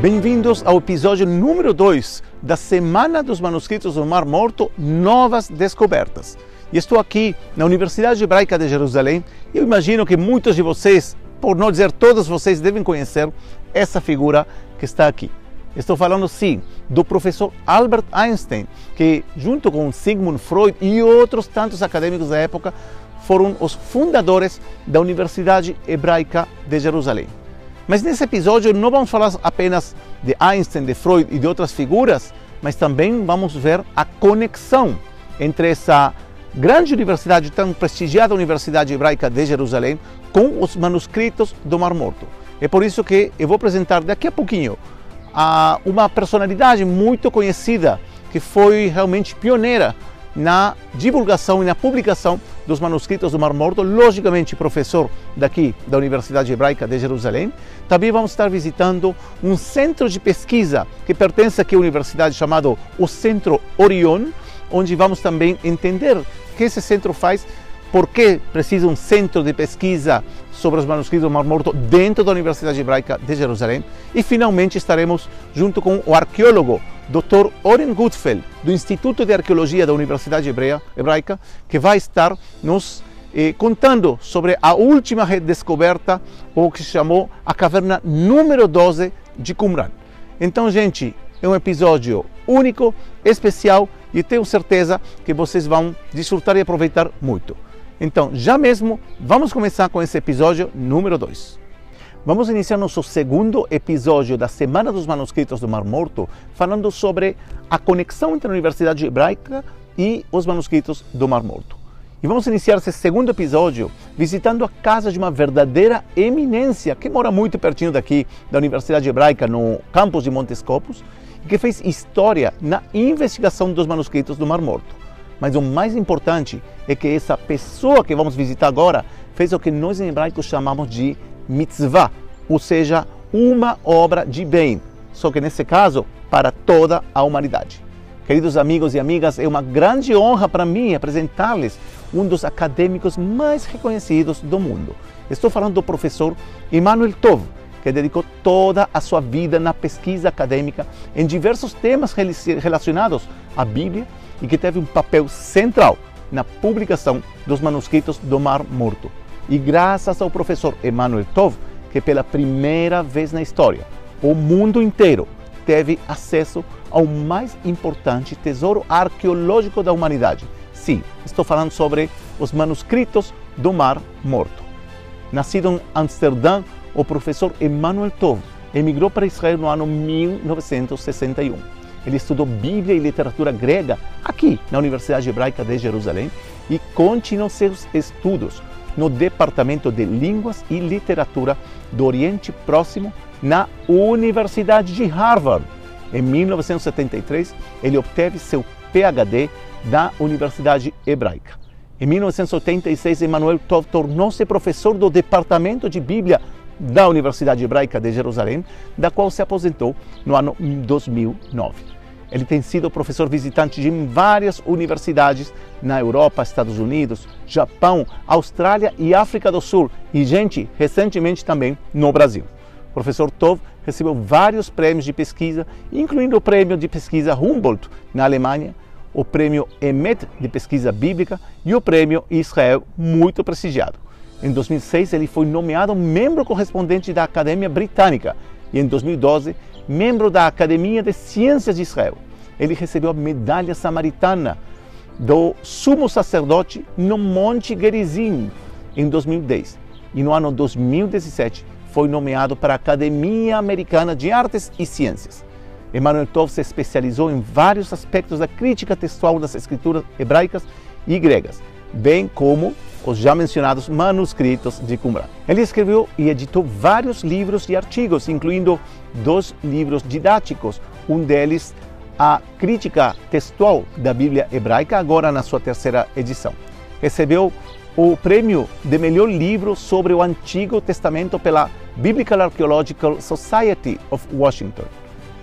Bem-vindos ao episódio número 2 da Semana dos Manuscritos do Mar Morto Novas Descobertas. E estou aqui na Universidade Hebraica de Jerusalém e eu imagino que muitos de vocês, por não dizer todos vocês, devem conhecer essa figura que está aqui. Estou falando, sim, do professor Albert Einstein, que, junto com Sigmund Freud e outros tantos acadêmicos da época, foram os fundadores da Universidade Hebraica de Jerusalém. Mas nesse episódio não vamos falar apenas de Einstein, de Freud e de outras figuras, mas também vamos ver a conexão entre essa grande universidade, tão prestigiada Universidade Hebraica de Jerusalém, com os manuscritos do Mar Morto. É por isso que eu vou apresentar daqui a pouquinho a uma personalidade muito conhecida que foi realmente pioneira na divulgação e na publicação dos manuscritos do Mar Morto, logicamente professor daqui da Universidade Hebraica de Jerusalém. Também vamos estar visitando um centro de pesquisa que pertence aqui à universidade chamado o Centro Orion, onde vamos também entender o que esse centro faz, por que precisa um centro de pesquisa sobre os manuscritos do Mar Morto dentro da Universidade Hebraica de Jerusalém. E finalmente estaremos junto com o arqueólogo Dr. Oren Gutfeld, do Instituto de Arqueologia da Universidade Hebreia, Hebraica, que vai estar nos eh, contando sobre a última redescoberta, o que se chamou a caverna número 12 de Qumran. Então, gente, é um episódio único, especial e tenho certeza que vocês vão desfrutar e aproveitar muito. Então, já mesmo, vamos começar com esse episódio número 2. Vamos iniciar nosso segundo episódio da Semana dos Manuscritos do Mar Morto, falando sobre a conexão entre a Universidade Hebraica e os manuscritos do Mar Morto. E vamos iniciar esse segundo episódio visitando a casa de uma verdadeira eminência que mora muito pertinho daqui da Universidade Hebraica, no campus de Montes Copos, e que fez história na investigação dos manuscritos do Mar Morto. Mas o mais importante é que essa pessoa que vamos visitar agora fez o que nós em hebraico chamamos de mitzvah, ou seja, uma obra de bem, só que nesse caso para toda a humanidade. Queridos amigos e amigas, é uma grande honra para mim apresentar-lhes um dos acadêmicos mais reconhecidos do mundo. Estou falando do professor Emmanuel Tov, que dedicou toda a sua vida na pesquisa acadêmica em diversos temas relacionados à Bíblia e que teve um papel central na publicação dos manuscritos do Mar Morto. E graças ao professor Emmanuel Tov, que pela primeira vez na história, o mundo inteiro teve acesso ao mais importante tesouro arqueológico da humanidade. Sim, estou falando sobre os manuscritos do Mar Morto. Nascido em Amsterdã, o professor Emmanuel Tov emigrou para Israel no ano 1961. Ele estudou Bíblia e literatura grega aqui na Universidade Hebraica de Jerusalém e continuou seus estudos no Departamento de Línguas e Literatura do Oriente Próximo na Universidade de Harvard. Em 1973, ele obteve seu PhD da Universidade Hebraica. Em 1986, Emmanuel Tov tornou-se professor do Departamento de Bíblia da Universidade Hebraica de Jerusalém, da qual se aposentou no ano 2009. Ele tem sido professor visitante de várias universidades na Europa, Estados Unidos, Japão, Austrália e África do Sul. E, gente, recentemente também no Brasil. O professor Tov recebeu vários prêmios de pesquisa, incluindo o prêmio de pesquisa Humboldt na Alemanha, o prêmio Emet de pesquisa bíblica e o prêmio Israel, muito prestigiado. Em 2006, ele foi nomeado membro correspondente da Academia Britânica e em 2012 membro da Academia de Ciências de Israel. Ele recebeu a medalha samaritana do sumo sacerdote no Monte Gerizim em 2010. E no ano 2017 foi nomeado para a Academia Americana de Artes e Ciências. Emmanuel Tov se especializou em vários aspectos da crítica textual das escrituras hebraicas e gregas, bem como os já mencionados manuscritos de Qumran. Ele escreveu e editou vários livros e artigos, incluindo dois livros didáticos, um deles a crítica textual da Bíblia hebraica, agora na sua terceira edição. Recebeu o prêmio de melhor livro sobre o Antigo Testamento pela Biblical Archaeological Society of Washington.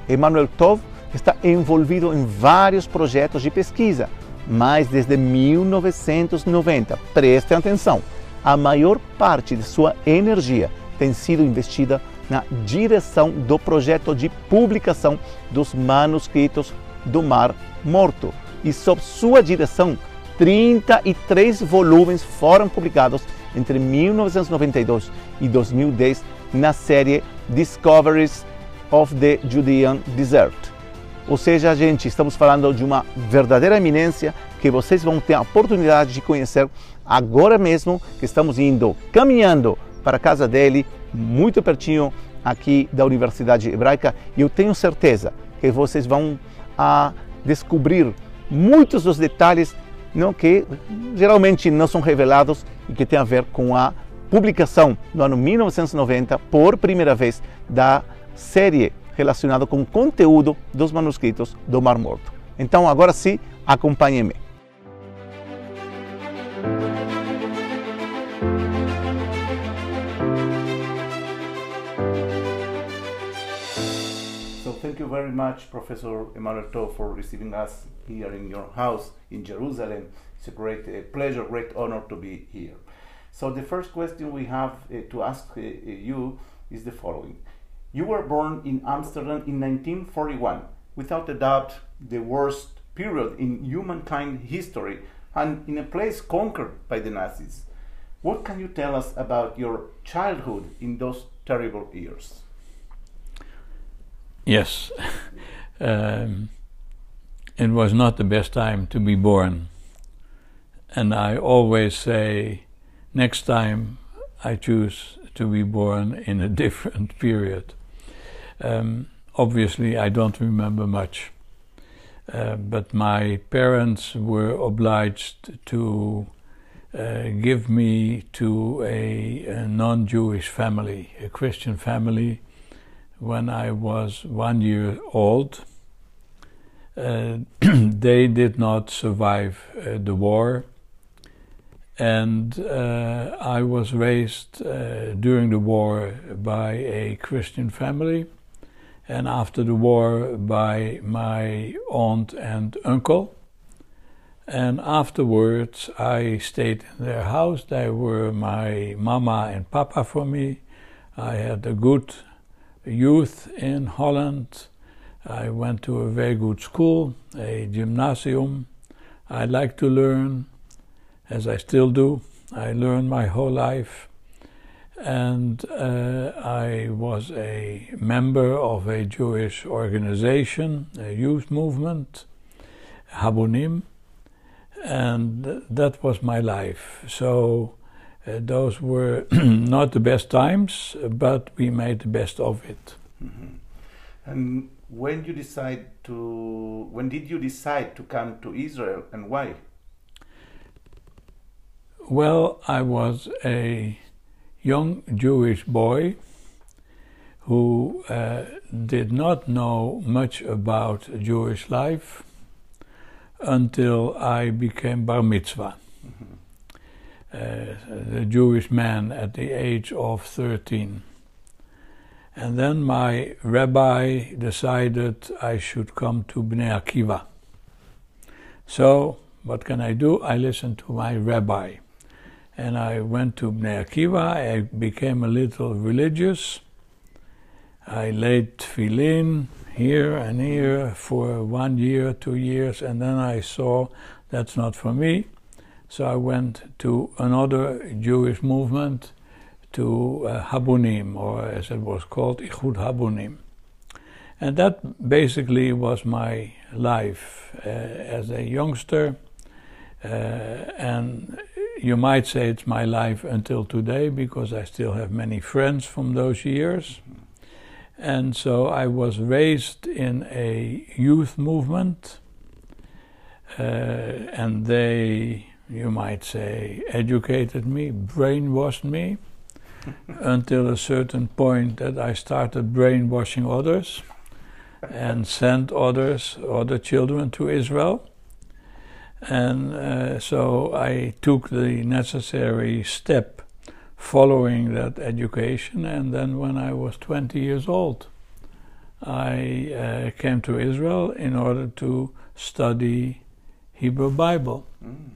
Emmanuel Tov está envolvido em vários projetos de pesquisa, mas desde 1990, prestem atenção, a maior parte de sua energia tem sido investida na direção do projeto de publicação dos manuscritos do Mar Morto. E sob sua direção, 33 volumes foram publicados entre 1992 e 2010 na série Discoveries of the Judean Desert. Ou seja, gente, estamos falando de uma verdadeira eminência que vocês vão ter a oportunidade de conhecer agora mesmo que estamos indo, caminhando para a casa dele, muito pertinho aqui da Universidade Hebraica, e eu tenho certeza que vocês vão a descobrir muitos dos detalhes não, que geralmente não são revelados e que tem a ver com a publicação no ano 1990, por primeira vez, da série relacionada com o conteúdo dos manuscritos do Mar Morto. Então, agora sim, acompanhe-me. Thank you very much, Professor Emmanuel To, for receiving us here in your house in Jerusalem. It's a great uh, pleasure, great honor to be here. So the first question we have uh, to ask uh, you is the following. You were born in Amsterdam in 1941, without a doubt the worst period in humankind history and in a place conquered by the Nazis. What can you tell us about your childhood in those terrible years? Yes, um, it was not the best time to be born. And I always say, next time I choose to be born in a different period. Um, obviously, I don't remember much. Uh, but my parents were obliged to uh, give me to a, a non Jewish family, a Christian family, when I was one year old. Uh, they did not survive uh, the war, and uh, I was raised uh, during the war by a Christian family and after the war by my aunt and uncle. And afterwards, I stayed in their house. They were my mama and papa for me. I had a good youth in Holland. I went to a very good school, a gymnasium. I like to learn, as I still do. I learned my whole life and uh, I was a member of a Jewish organization, a youth movement, Habonim, and that was my life. So uh, those were not the best times, but we made the best of it. Mm-hmm. And when you decide to, when did you decide to come to Israel, and why? Well, I was a young Jewish boy who uh, did not know much about Jewish life until I became bar mitzvah. Mm-hmm. Uh, the Jewish man at the age of 13. And then my rabbi decided I should come to Bnei Akiva. So, what can I do? I listened to my rabbi and I went to Bnei Akiva. I became a little religious. I laid tefillin here and here for one year, two years, and then I saw that's not for me. So I went to another Jewish movement, to uh, Habonim, or as it was called, Ichud Habonim. And that basically was my life uh, as a youngster. Uh, and you might say it's my life until today because I still have many friends from those years. And so I was raised in a youth movement, uh, and they, you might say, educated me, brainwashed me, until a certain point that I started brainwashing others and sent others, other children to Israel. And uh, so I took the necessary step following that education. And then when I was 20 years old, I uh, came to Israel in order to study Hebrew Bible. Mm.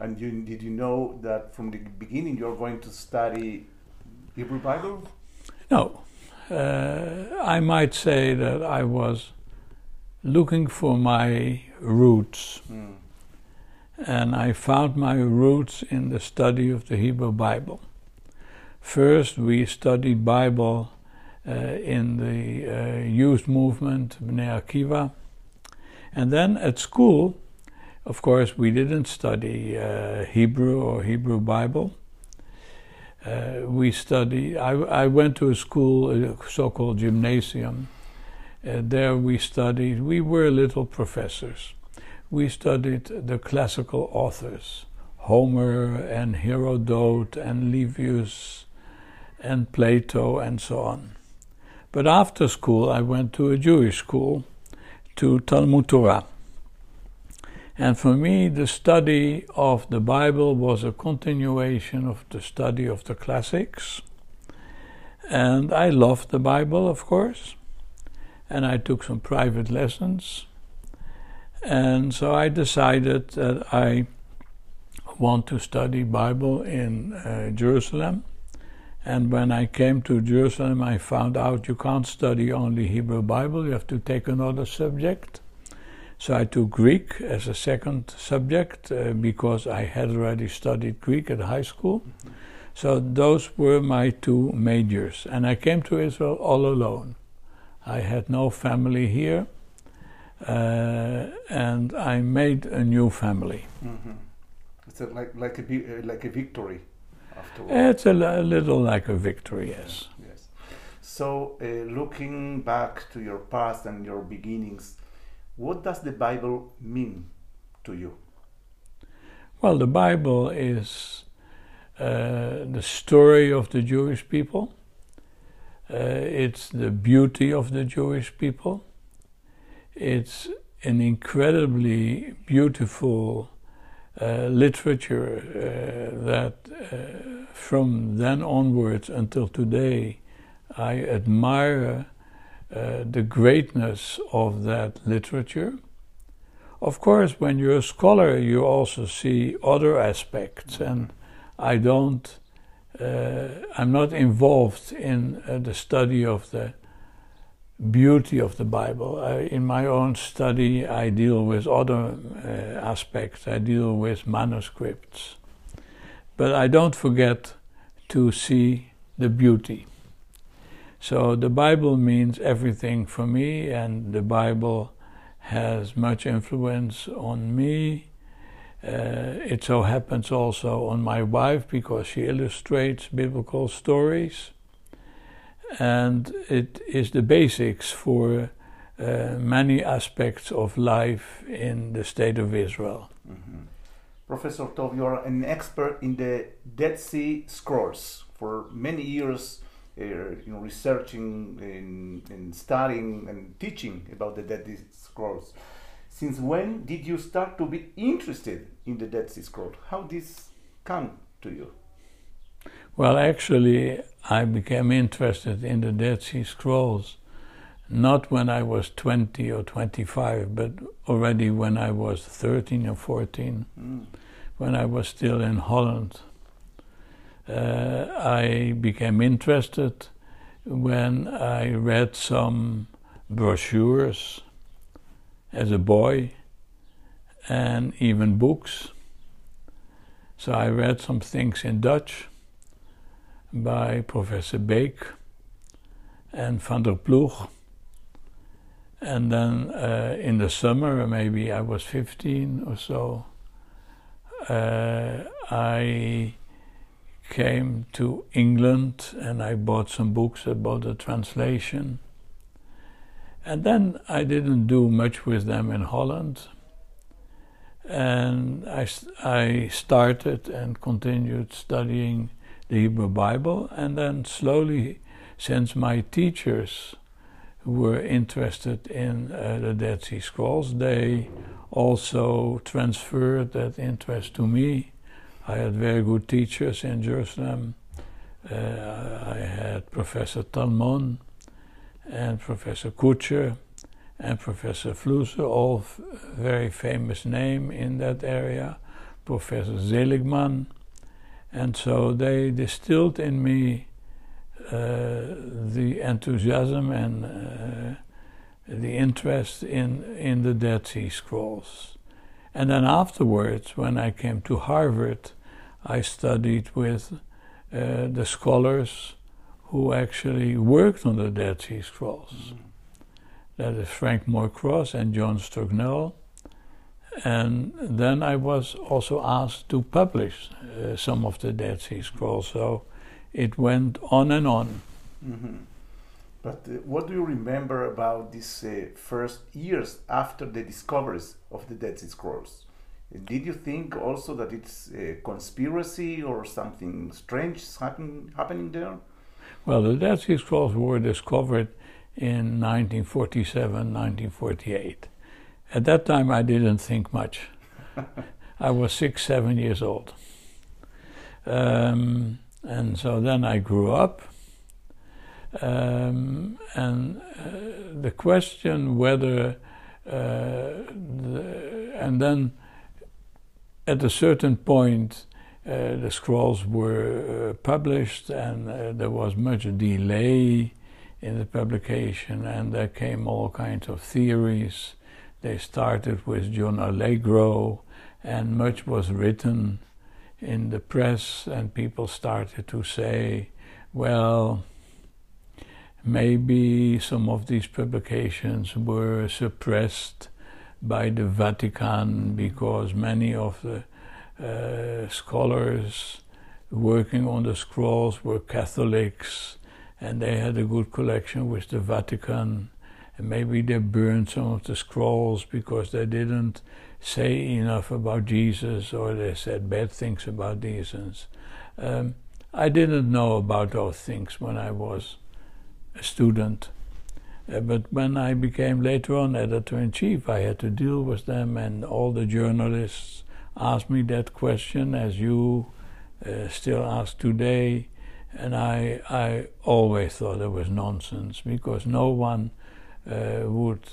And you, did you know that from the beginning you're going to study Hebrew Bible? No. Uh, I might say that I was looking for my roots. Mm. And I found my roots in the study of the Hebrew Bible. First, we studied Bible uh, in the uh, youth movement, Bnei Akiva. And then at school, of course, we didn't study uh, Hebrew or Hebrew Bible. Uh, we studied, I, I, went to a school, a so called gymnasium. Uh, there we studied, we were little professors. We studied the classical authors, Homer and Herodote and Livius and Plato and so on. But after school, I went to a Jewish school, to Talmud Torah. And for me, the study of the Bible was a continuation of the study of the classics. And I loved the Bible, of course. And I took some private lessons. And so I decided that I want to study Bible in uh, Jerusalem. And when I came to Jerusalem, I found out you can't study only Hebrew Bible, you have to take another subject. So I took Greek as a second subject uh, because I had already studied Greek at high school. So those were my two majors. And I came to Israel all alone. I had no family here. Uh, and I made a new family. Mm-hmm. It's a, like like a uh, like a victory. It's a, a, little like a victory, yes. Yes. So, uh, looking back to your past and your beginnings, what does the Bible mean to you? Well, the Bible is uh, the story of the Jewish people. Uh, it's the beauty of the Jewish people. It's an incredibly beautiful uh, literature uh, that uh, from then onwards until today I admire uh, the greatness of that literature. Of course, when you're a scholar, you also see other aspects, and I don't, I'm not involved in uh, the study of the beauty of the Bible. I, in my own study, I deal with other uh, aspects, I deal with manuscripts. But I don't forget to see the beauty. So the Bible means everything for me, and the Bible has much influence on me. Uh, it so happens also on my wife because she illustrates biblical stories. And it is the basics for uh, many aspects of life in the state of Israel. Mm-hmm. Professor Tov, you are an expert in the Dead Sea Scrolls. For many years, uh, you know, researching and, and, studying and teaching about the Dead Sea Scrolls. Since when did you start to be interested in the Dead Sea Scrolls? How did this come to you? Well, actually, I became interested in the Dead Sea Scrolls not when I was 20 or 25, but already when I was 13 or 14, mm. when I was still in Holland uh, I became interested when I read some brochures as a boy and even books. So I read some things in Dutch by Professor Beek and van der Ploeg. And then uh, in the summer, maybe I was 15 or so, uh, I came to England and I bought some books about the translation. And then I didn't do much with them in Holland. And I, I started and continued studying the Hebrew Bible. And then slowly, since my teachers were interested in uh, the Dead Sea Scrolls, they also transferred that interest to me I had very good teachers in Jerusalem. Uh, I had Professor Talmon and Professor Kutscher and Professor Flusser, all very famous name in that area. Professor Seligman. And so they distilled in me uh, the enthusiasm and uh, the interest in, in the Dead Sea Scrolls. And then afterwards, when I came to Harvard, I studied with uh, the scholars who actually worked on the Dead Sea Scrolls. Mm-hmm. That is Frank Moore Cross and John Strugnell. And then I was also asked to publish uh, some of the Dead Sea Scrolls. So it went on and on. Mm-hmm. But uh, what do you remember about these uh, first years after the discoveries of the Dead Sea Scrolls? Did you think also that it's a conspiracy or something strange happen, happening there? Well, the Dead Sea Scrolls were discovered in 1947, 1948. At that time, I didn't think much. I was six, seven years old. Um, and so then I grew up. Um, and uh, the question whether, uh, the, and then at a certain point, uh, the scrolls were uh, published, and uh, there was much delay in the publication, and there came all kinds of theories. They started with John Allegro, and much was written in the press, and people started to say, well, maybe some of these publications were suppressed by the Vatican because many of the uh, scholars working on the scrolls were Catholics and they had a good collection with the Vatican. And maybe they burned some of the scrolls because they didn't say enough about Jesus or they said bad things about Jesus. Um, I didn't know about those things when I was a student. Uh, but when I became later on editor in chief, I had to deal with them, and all the journalists asked me that question, as you uh, still ask today. And I, I always thought it was nonsense because no one uh, would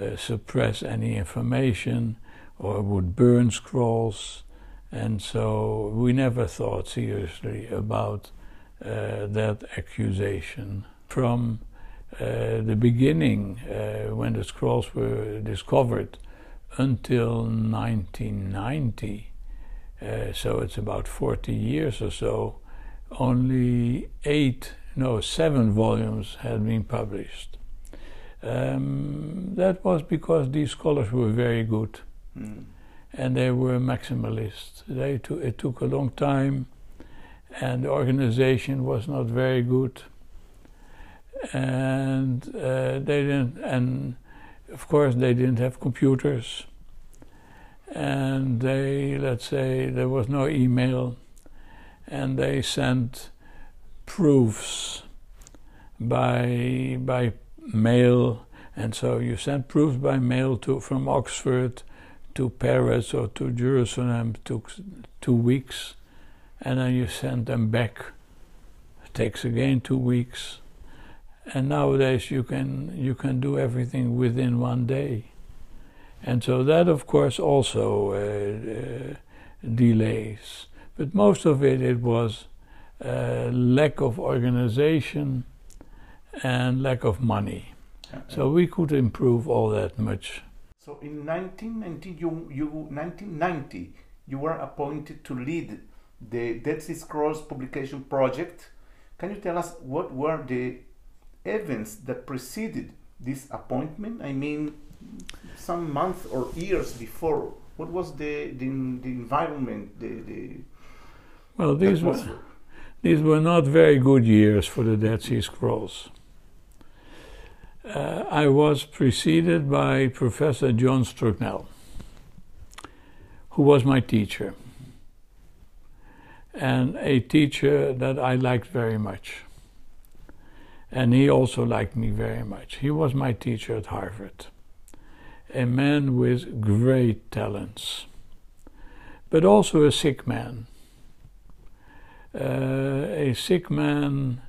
uh, suppress any information or would burn scrolls. And so we never thought seriously about uh, that accusation. From uh, the beginning, uh, when the scrolls were discovered, until 1990, uh, so it's about 40 years or so, only eight, no, seven volumes had been published. Um, that was because these scholars were very good mm. and they were maximalists. They to, it took a long time and the organization was not very good. And uh, they didn't, and of course, they didn't have computers. And they, let's say, there was no email and they sent proofs by by mail, and so you sent proofs by mail to from Oxford to Paris or to Jerusalem. Took two weeks, and then you send them back. It takes again two weeks, and nowadays you can you can do everything within one day, and so that of course also uh, uh, delays. But most of it, it was uh, lack of organization and lack of money. Okay. So we could improve all that much. So in 1990, you, you, 1990, you were appointed to lead the Dead Sea Scrolls publication project. Can you tell us what were the events that preceded this appointment? I mean, some months or years before. What was the, the, the environment, the, the well, these were, these were not very good years for the Dead Sea Scrolls. Uh, I was preceded by Professor John Strugnell, who was my teacher, and a teacher that I liked very much. And he also liked me very much. He was my teacher at Harvard, a man with great talents, but also a sick man a sick man,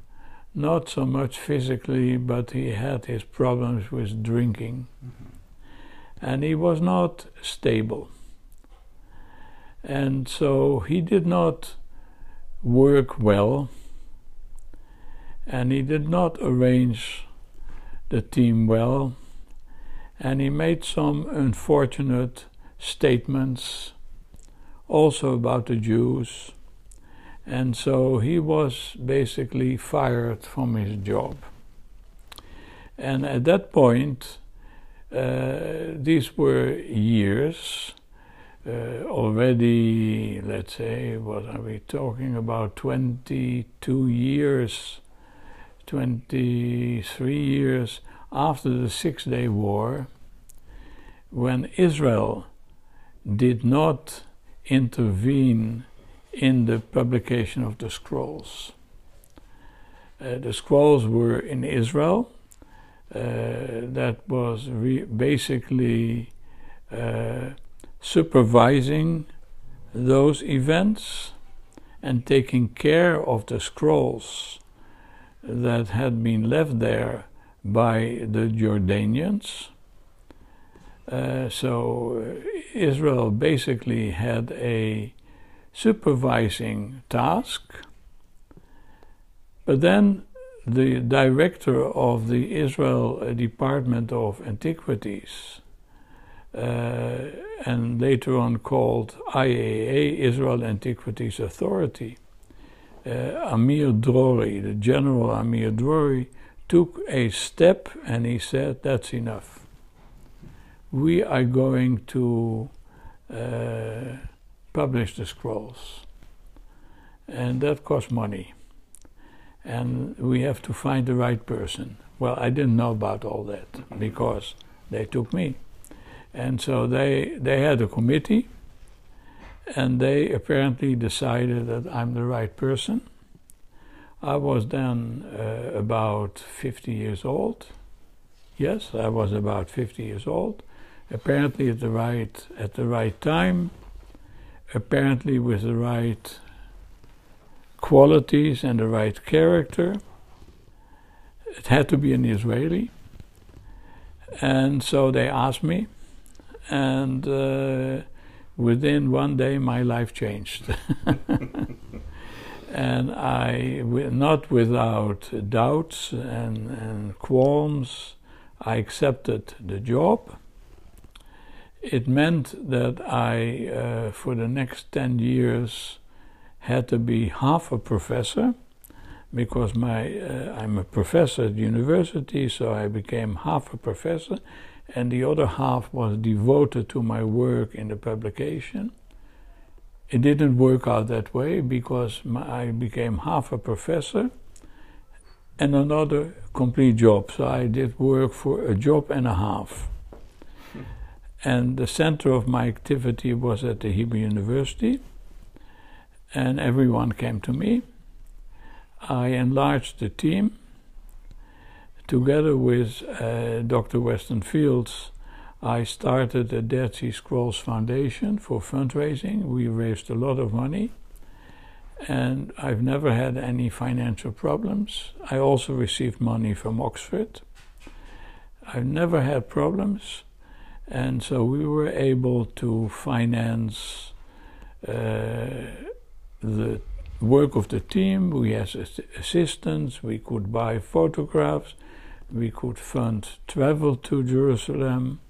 not so much physically, but he had his problems with drinking. Mm-hmm. And he was not stable. And so he did not work well. and he did not arrange the team well, and he made some unfortunate statements also about the Jews, and so he was basically fired from his job. And at that point, uh, these were years uh, already, let's say, what are we talking about? 22 years, 23 years after the Six Day War, when Israel did not intervene in the publication of the scrolls. Uh, the scrolls were in Israel. Uh, that was basically uh, supervising those events and taking care of the scrolls that had been left there by the Jordanians. Uh, so Israel basically had a supervising task, but then the director of the Israel Department of Antiquities uh, and later on called IAA, Israel Antiquities Authority. Uh, Amir Drori, the General Amir Drori, took a step and he said, That's enough. We are going to uh, publish the scrolls. And that costs money. And we have to find the right person. Well, I didn't know about all that because they took me. And so they, they had a committee, and they apparently decided that I'm the right person. I was then uh, about 50 years old. Yes, I was about 50 years old. Apparently at the right at the right time. Apparently with the right qualities and the right character. It had to be an Israeli. And so they asked me, and uh, within one day my life changed. and I, not without doubts and, and qualms, I accepted the job. It meant that I, uh, for the next 10 years, had to be half a professor because my, uh, I'm a professor at university, so I became half a professor and the other half was devoted to my work in the publication. It didn't work out that way because my, I became half a professor and another complete job. So I did work for a job and a half. And the center of my activity was at the Hebrew University, and everyone came to me. I enlarged the team together with uh, Dr. Weston Fields, I started the Dead Sea Scrolls Foundation for fundraising. We raised a lot of money, and I've never had any financial problems. I also received money from Oxford. I've never had problems, and so we were able to finance uh, the work of the team. We had assistants, we could buy photographs. We could fund travel to Jerusalem,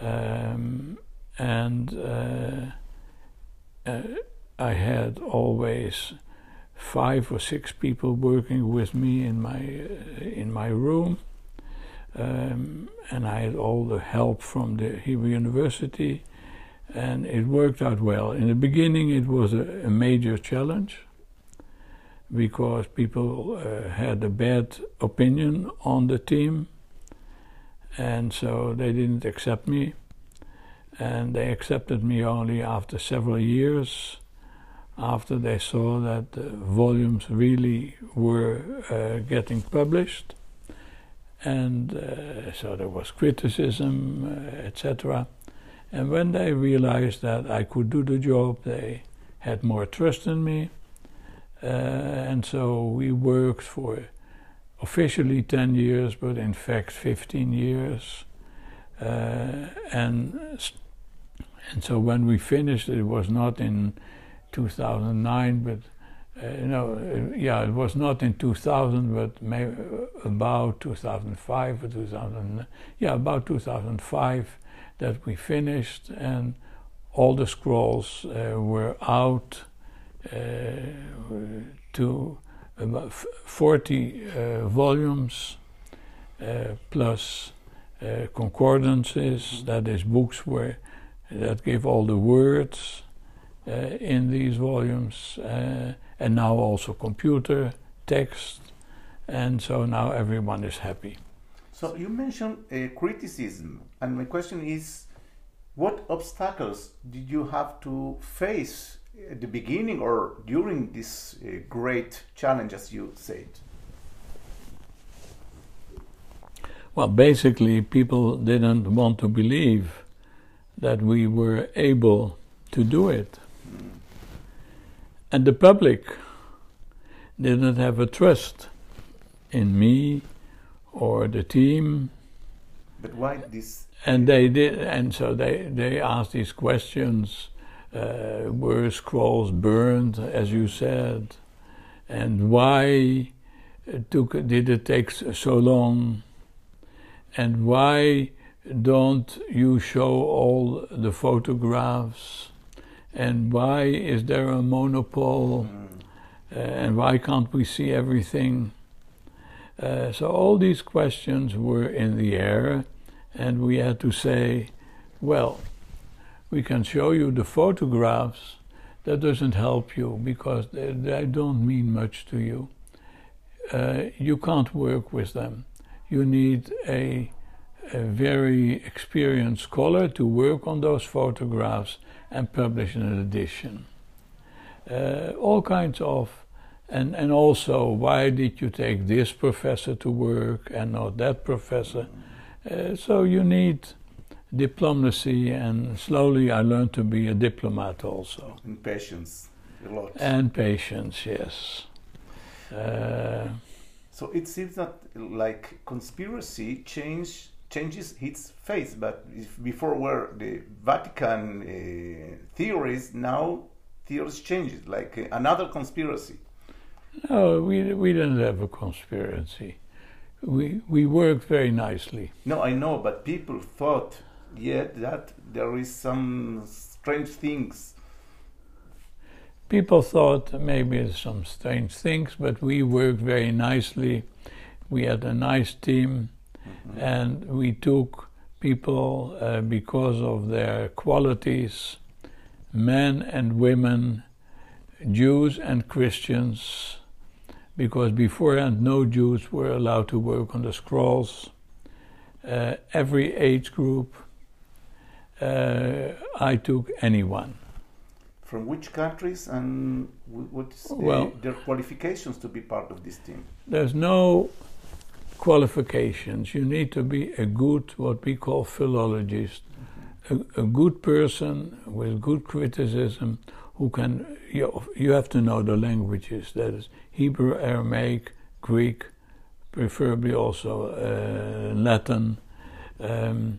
um, and uh, uh, I had always five or six people working with me in my uh, in my room, um, and I had all the help from the Hebrew University, and it worked out well. In the beginning, it was a, a major challenge because people uh, had a bad opinion on the team, and so they didn't accept me. And they accepted me only after several years, after they saw that the volumes really were uh, getting published. And uh, so there was criticism, uh, etc. And when they realized that I could do the job, they had more trust in me uh, and so we worked for officially 10 years, but in fact 15 years. Uh, and, and so when we finished, it was not in 2009, but no, uh, yeah, it was not in 2000, but maybe about 2005 or 2000. Yeah, about 2005 that we finished, and all the scrolls uh, were out uh, to about 40 uh, volumes uh, plus concordances, that is, books where that give all the words in these volumes and now also computer, text, and so now everyone is happy. So you mentioned uh, criticism, and my question is, what obstacles did you have to face at the beginning or during this uh, great challenge, as you said? Well, basically, people didn't want to believe that we were able to do it. And the public didn't have a trust in me or the team. But why this? And they did, and so they, they asked these questions. Uh, were scrolls burned, as you said, and why took did it take so long, and why don't you show all the photographs? And why is there a monopole uh, and why can't we see everything? Uh, so all these questions were in the air, and we had to say, well, we can show you the photographs. That doesn't help you because they, they don't mean much to you. Uh, you can't work with them. You need a, a very experienced scholar to work on those photographs and publish an edition. Uh, all kinds of, and, and also why did you take this professor to work and not that professor? Uh, so you need diplomacy, and slowly I learned to be a diplomat also. And patience, a lot. And patience, yes. Uh, so it seems that like conspiracy changed changes its face. But before were the Vatican uh, theories, now theories changes, like uh, another conspiracy. No, we we didn't have a conspiracy. We we worked very nicely. No, I know, but people thought yet that there is some strange things. People thought maybe some strange things, but we worked very nicely. We had a nice team Mm-hmm. And we took people uh, because of their qualities, men and women, Jews and Christians, because beforehand no Jews were allowed to work on the scrolls. Uh, every age group, uh, I took anyone. From which countries and what's well, their qualifications to be part of this team? There's no qualifications. You need to be a good, what we call philologist, a, a good person with good criticism who can, you, you have to know the languages that is, Hebrew, Aramaic, Greek, preferably also uh, Latin, um,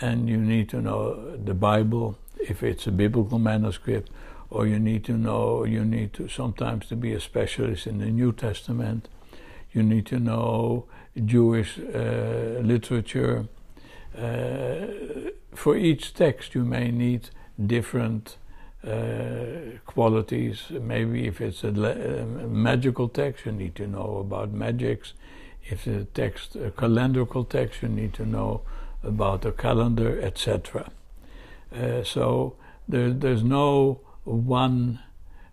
and you need to know the Bible if it's a biblical manuscript, or you need to know, you need to sometimes to be a specialist in the New Testament. You need to know Jewish uh, literature. Uh, for each text, you may need different uh, qualities. Maybe if it's a, a, magical text, you need to know about magics. If the text a calendrical text, you need to know about the calendar, etc. Uh, so there, there's no one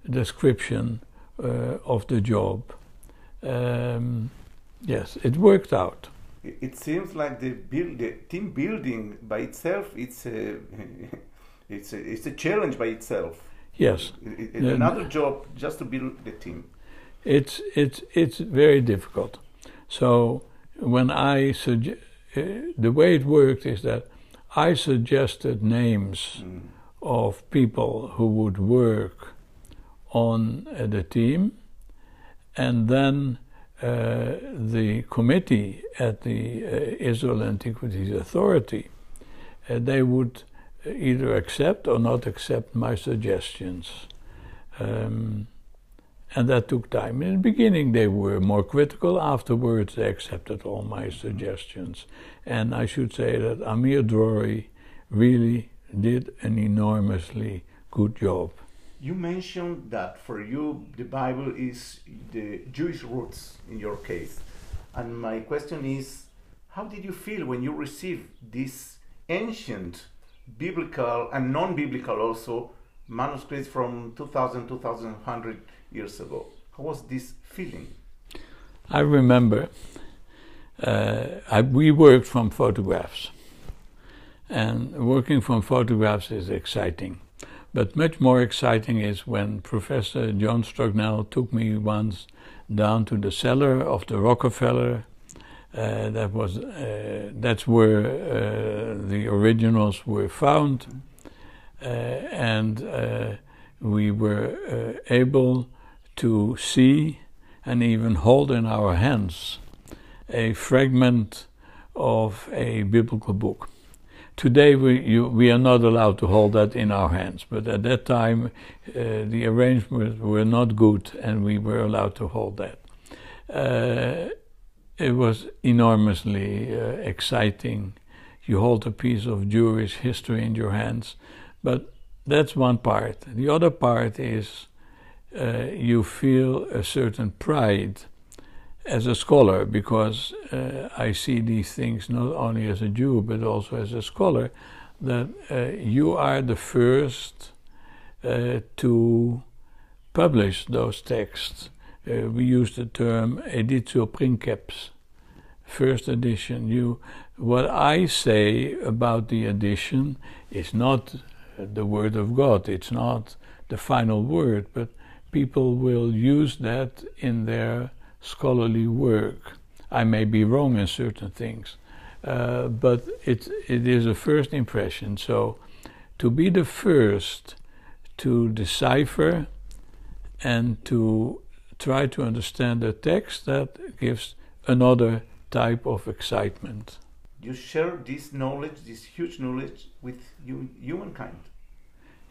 description uh, of the job. Um, Yes, it worked out. It seems like the, build, the team building by itself, it's a, it's a, it's a challenge by itself. Yes. It, it, another job just to build the team. It's, it's, it's very difficult. So when I suggest, uh, the way it worked is that I suggested names mm. of people who would work on uh, the team, and then uh, the committee at the uh, Israel Antiquities Authority, uh, they would either accept or not accept my suggestions. Um, and that took time. In the beginning, they were more critical. Afterwards, they accepted all my suggestions. And I should say that Amir Drori really did an enormously good job. You mentioned that for you, the Bible is the Jewish roots in your case. And my question is how did you feel when you received this ancient, biblical, and non biblical also manuscripts from 2000, 2100 years ago? How was this feeling? I remember uh, I, we worked from photographs, and working from photographs is exciting. But much more exciting is when Professor John Strugnell took me once down to the cellar of the Rockefeller uh, that was uh, that's where uh, the originals were found, and we were able to see and even hold in our hands a fragment of a biblical book. Today we, you, we are not allowed to hold that in our hands, but at that time uh, the arrangements were not good and we were allowed to hold that. Uh, it was enormously uh, exciting. You hold a piece of Jewish history in your hands, but that's one part. The other part is uh, you feel a certain pride as a scholar because uh, I see these things not only as a Jew but also as a scholar that uh, you are the first uh, to publish those texts uh, we use the term editio princeps, first edition. You, what I say about the edition is not the word of God. It's not the final word, but people will use that in their scholarly work. I may be wrong in certain things, uh, but it it is a first impression. So, to be the first to decipher and to try to understand the text, that gives another type of excitement. You share this knowledge, this huge knowledge, with you, humankind.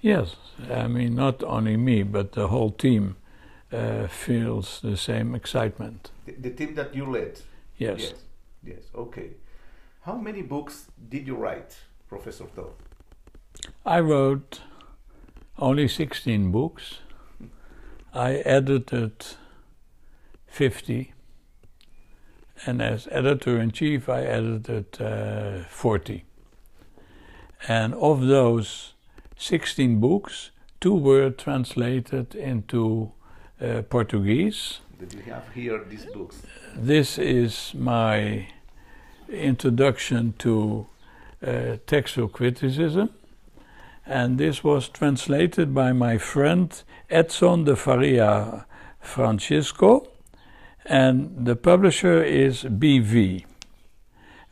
Yes, I mean, not only me, but the whole team uh, feels the same excitement. The, the, team that you led? Yes. Yes, yes, okay. How many books did you write, Professor Tov? I wrote only 16 books. I edited 50, and as editor in chief, I edited uh, 40. And of those 16 books, two were translated into uh, Portuguese. Did you have here these books? This is my introduction to uh, textual criticism and this was translated by my friend Edson de Faria Francisco, and the publisher is BV.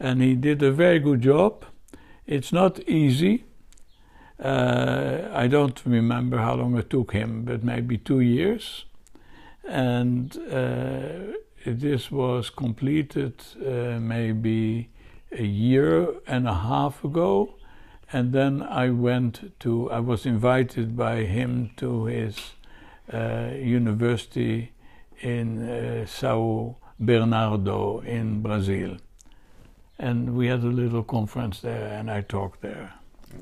And he did a very good job. It's not easy. Uh, I don't remember how long it took him, but maybe two years. And uh, this was completed uh, maybe a year and a half ago and then I went to, I was invited by him to his uh, university in uh, Sao Bernardo in Brazil. And we had a little conference there, and I talked there.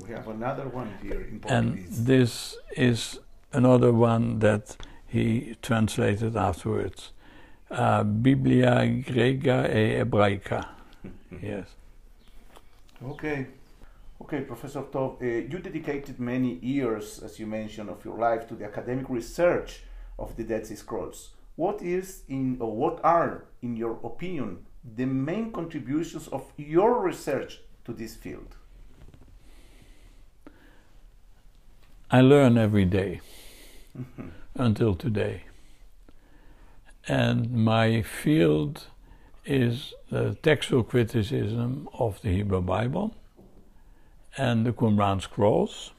We have another one here in Portuguese. And this is another one that he translated afterwards. Uh, Biblia Grega e Hebraica. yes. Okay. Okay, Professor Tov, uh, you dedicated many years, as you mentioned, of your life to the academic research of the Dead Sea Scrolls. What is in, or what are, in your opinion, the main contributions of your research to this field? I learn every day mm-hmm. Until today. And my field is the textual criticism of the Hebrew Bible and the Qumran scrolls.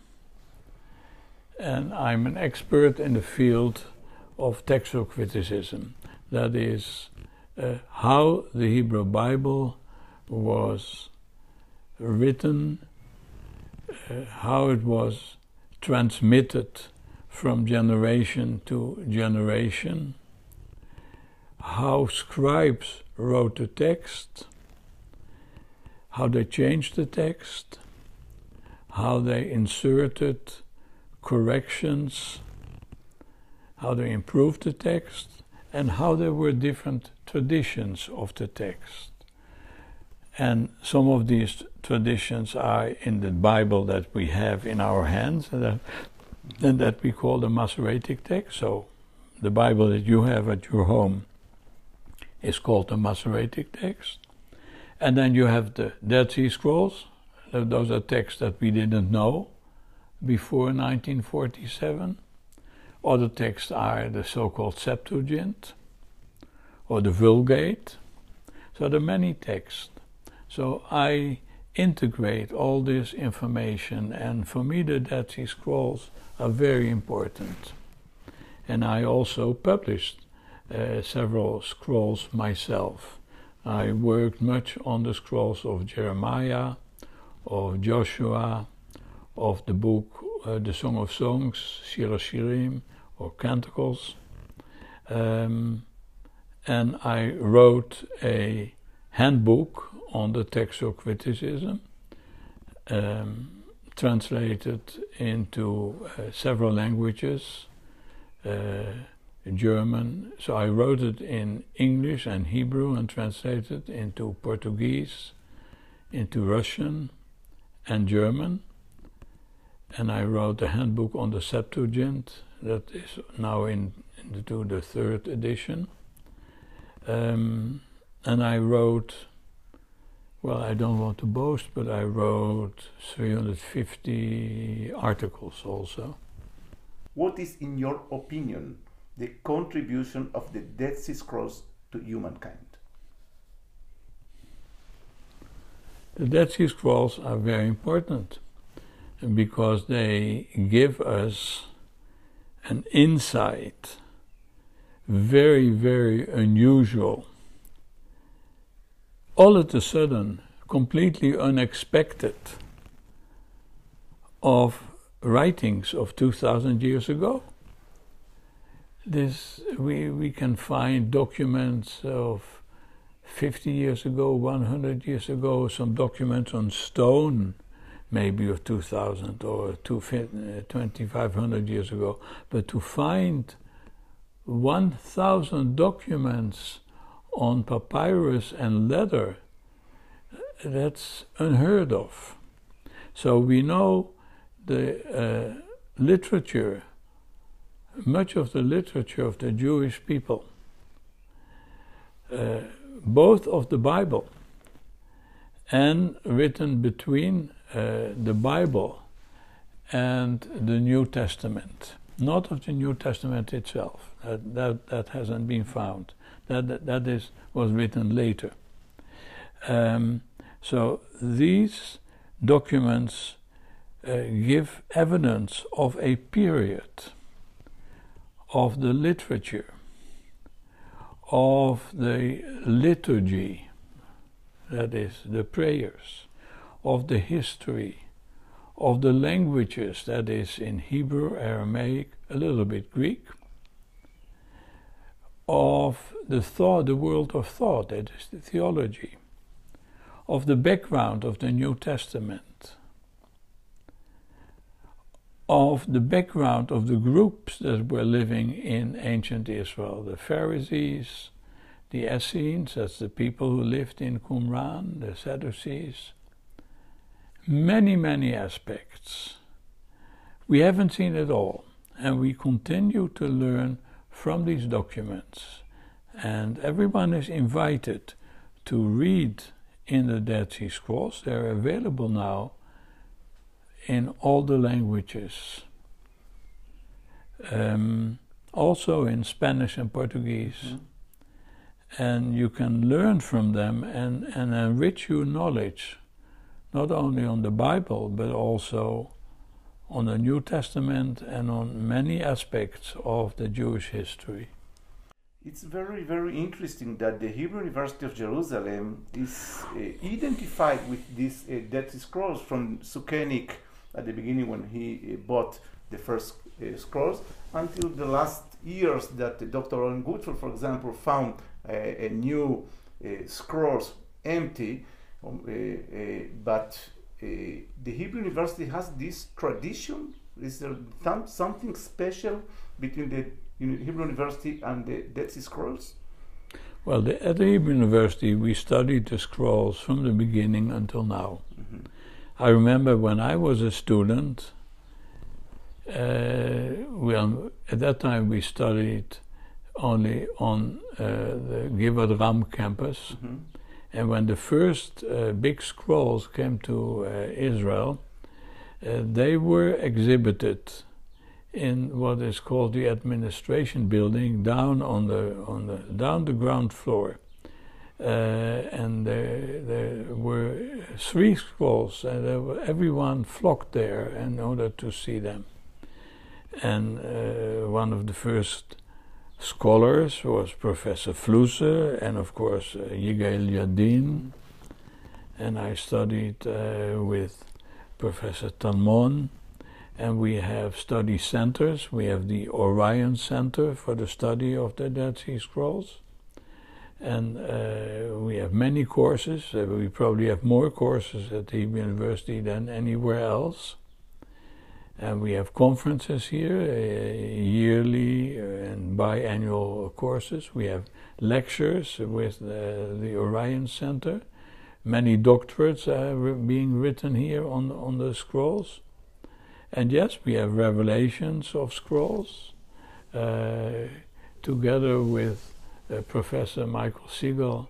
And I'm an expert in the field of textual criticism. That is, uh, how the Hebrew Bible was written, uh, how it was transmitted from generation to generation, how scribes wrote the text, how they changed the text, how they inserted corrections, how they improved the text, and how there were different traditions of the text. And some of these traditions are in the Bible that we have in our hands, and and that we call the Masoretic text. So, the Bible that you have at your home is called the Masoretic text. And then you have the Dead Sea Scrolls. Those are texts that we didn't know before 1947. Other texts are the so called Septuagint or the Vulgate. So there are many texts. So I integrate all this information, and for me, the Dead Sea Scrolls are very important. And I also published uh, several scrolls myself. I worked much on the scrolls of Jeremiah, of Joshua, of the book uh, The Song of Songs, Shir Shirim, or Canticles. Um, and I wrote a handbook on the textual criticism, um, translated into uh, several languages, uh, German. So I wrote it in English and Hebrew and translated into Portuguese, into Russian and German. And I wrote a handbook on the Septuagint that is now in, into the third edition. Um, and I wrote, well, I don't want to boast, but I wrote 350 articles also. What is, in your opinion, the contribution of the Dead Sea Scrolls to humankind? The Dead Sea Scrolls are very important because they give us an insight, very, very unusual, all of a sudden, completely unexpected, of writings of 2000 years ago. This, we, we can find documents of 50 years ago, 100 years ago, some documents on stone maybe of 2000 or 2500 uh, years ago, but to find 1000 documents on papyrus and leather, that's unheard of. So we know the uh, literature, much of the literature of the Jewish people, uh, both of the Bible and written between uh, the Bible and the New Testament, not of the New Testament itself. That, that, that hasn't been found. That, that, is, was written later. Um, so these documents uh, give evidence of a period of the literature, of the liturgy, that is, the prayers, of the history of the languages, that is, in Hebrew, Aramaic, a little bit Greek, of the thought, the world of thought, that is the theology, of the background of the New Testament, of the background of the groups that were living in ancient Israel, the Pharisees, the Essenes, that's the people who lived in Qumran, the Sadducees, many, many aspects. We haven't seen it all, and we continue to learn from these documents. And everyone is invited to read in the Dead Sea Scrolls. They're available now in all the languages, um, also in Spanish and Portuguese. Mm. And you can learn from them and, and enrich your knowledge not only on the Bible, but also on the New Testament and on many aspects of the Jewish history. It's very, very interesting that the Hebrew University of Jerusalem is uh, identified with these uh, Dead Scrolls from Sukenik at the beginning when he uh, bought the first uh, scrolls until the last years that Dr. Oren Gutfeld, for example, found a new scrolls empty, um, but the Hebrew University has this tradition. Is there something special between the Hebrew University and the Dead Sea Scrolls? Well, the, at the Hebrew University, we studied the scrolls from the beginning until now. Mm-hmm. I remember when I was a student, uh, well, at that time we studied only on uh, the Givat Ram campus. Mm-hmm. And when the first uh, big scrolls came to uh, Israel, uh, they were exhibited in what is called the administration building down on the on the down the ground floor. Uh, and there, there, were three scrolls, and were, everyone flocked there in order to see them. And uh, one of the first scholars was Professor Flusser, and of course uh, Yigael Yadin. And I studied uh, with Professor Talmon and we have study centers. We have the Orion Center for the study of the Dead Sea Scrolls. And uh, we have many courses. Uh, we probably have more courses at the university than anywhere else. And we have conferences here, uh, yearly and biannual courses. We have lectures with the Orion Center. Many doctorates are being written here on, on the scrolls. And yes, we have revelations of scrolls uh, together with uh, Professor Michael Segal.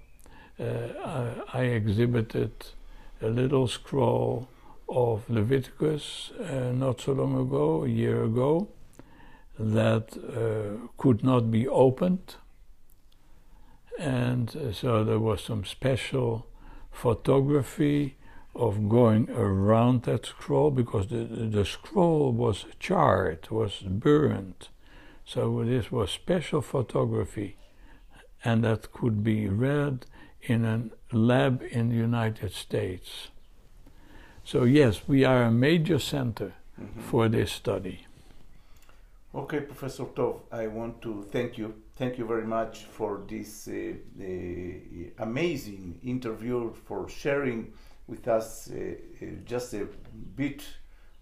Uh, I, I, exhibited a little scroll of Leviticus uh, not so long ago, a year ago, that uh, could not be opened. And uh, so there was some special photography of going around that scroll because the, the scroll was charred, was burned. So this was special photography, and that could be read in a lab in the United States. So yes, we are a major center mm-hmm. for this study. Okay, Professor Tov, I want to thank you. Thank you very much for this uh, uh, amazing interview, for sharing with us uh, uh, just a bit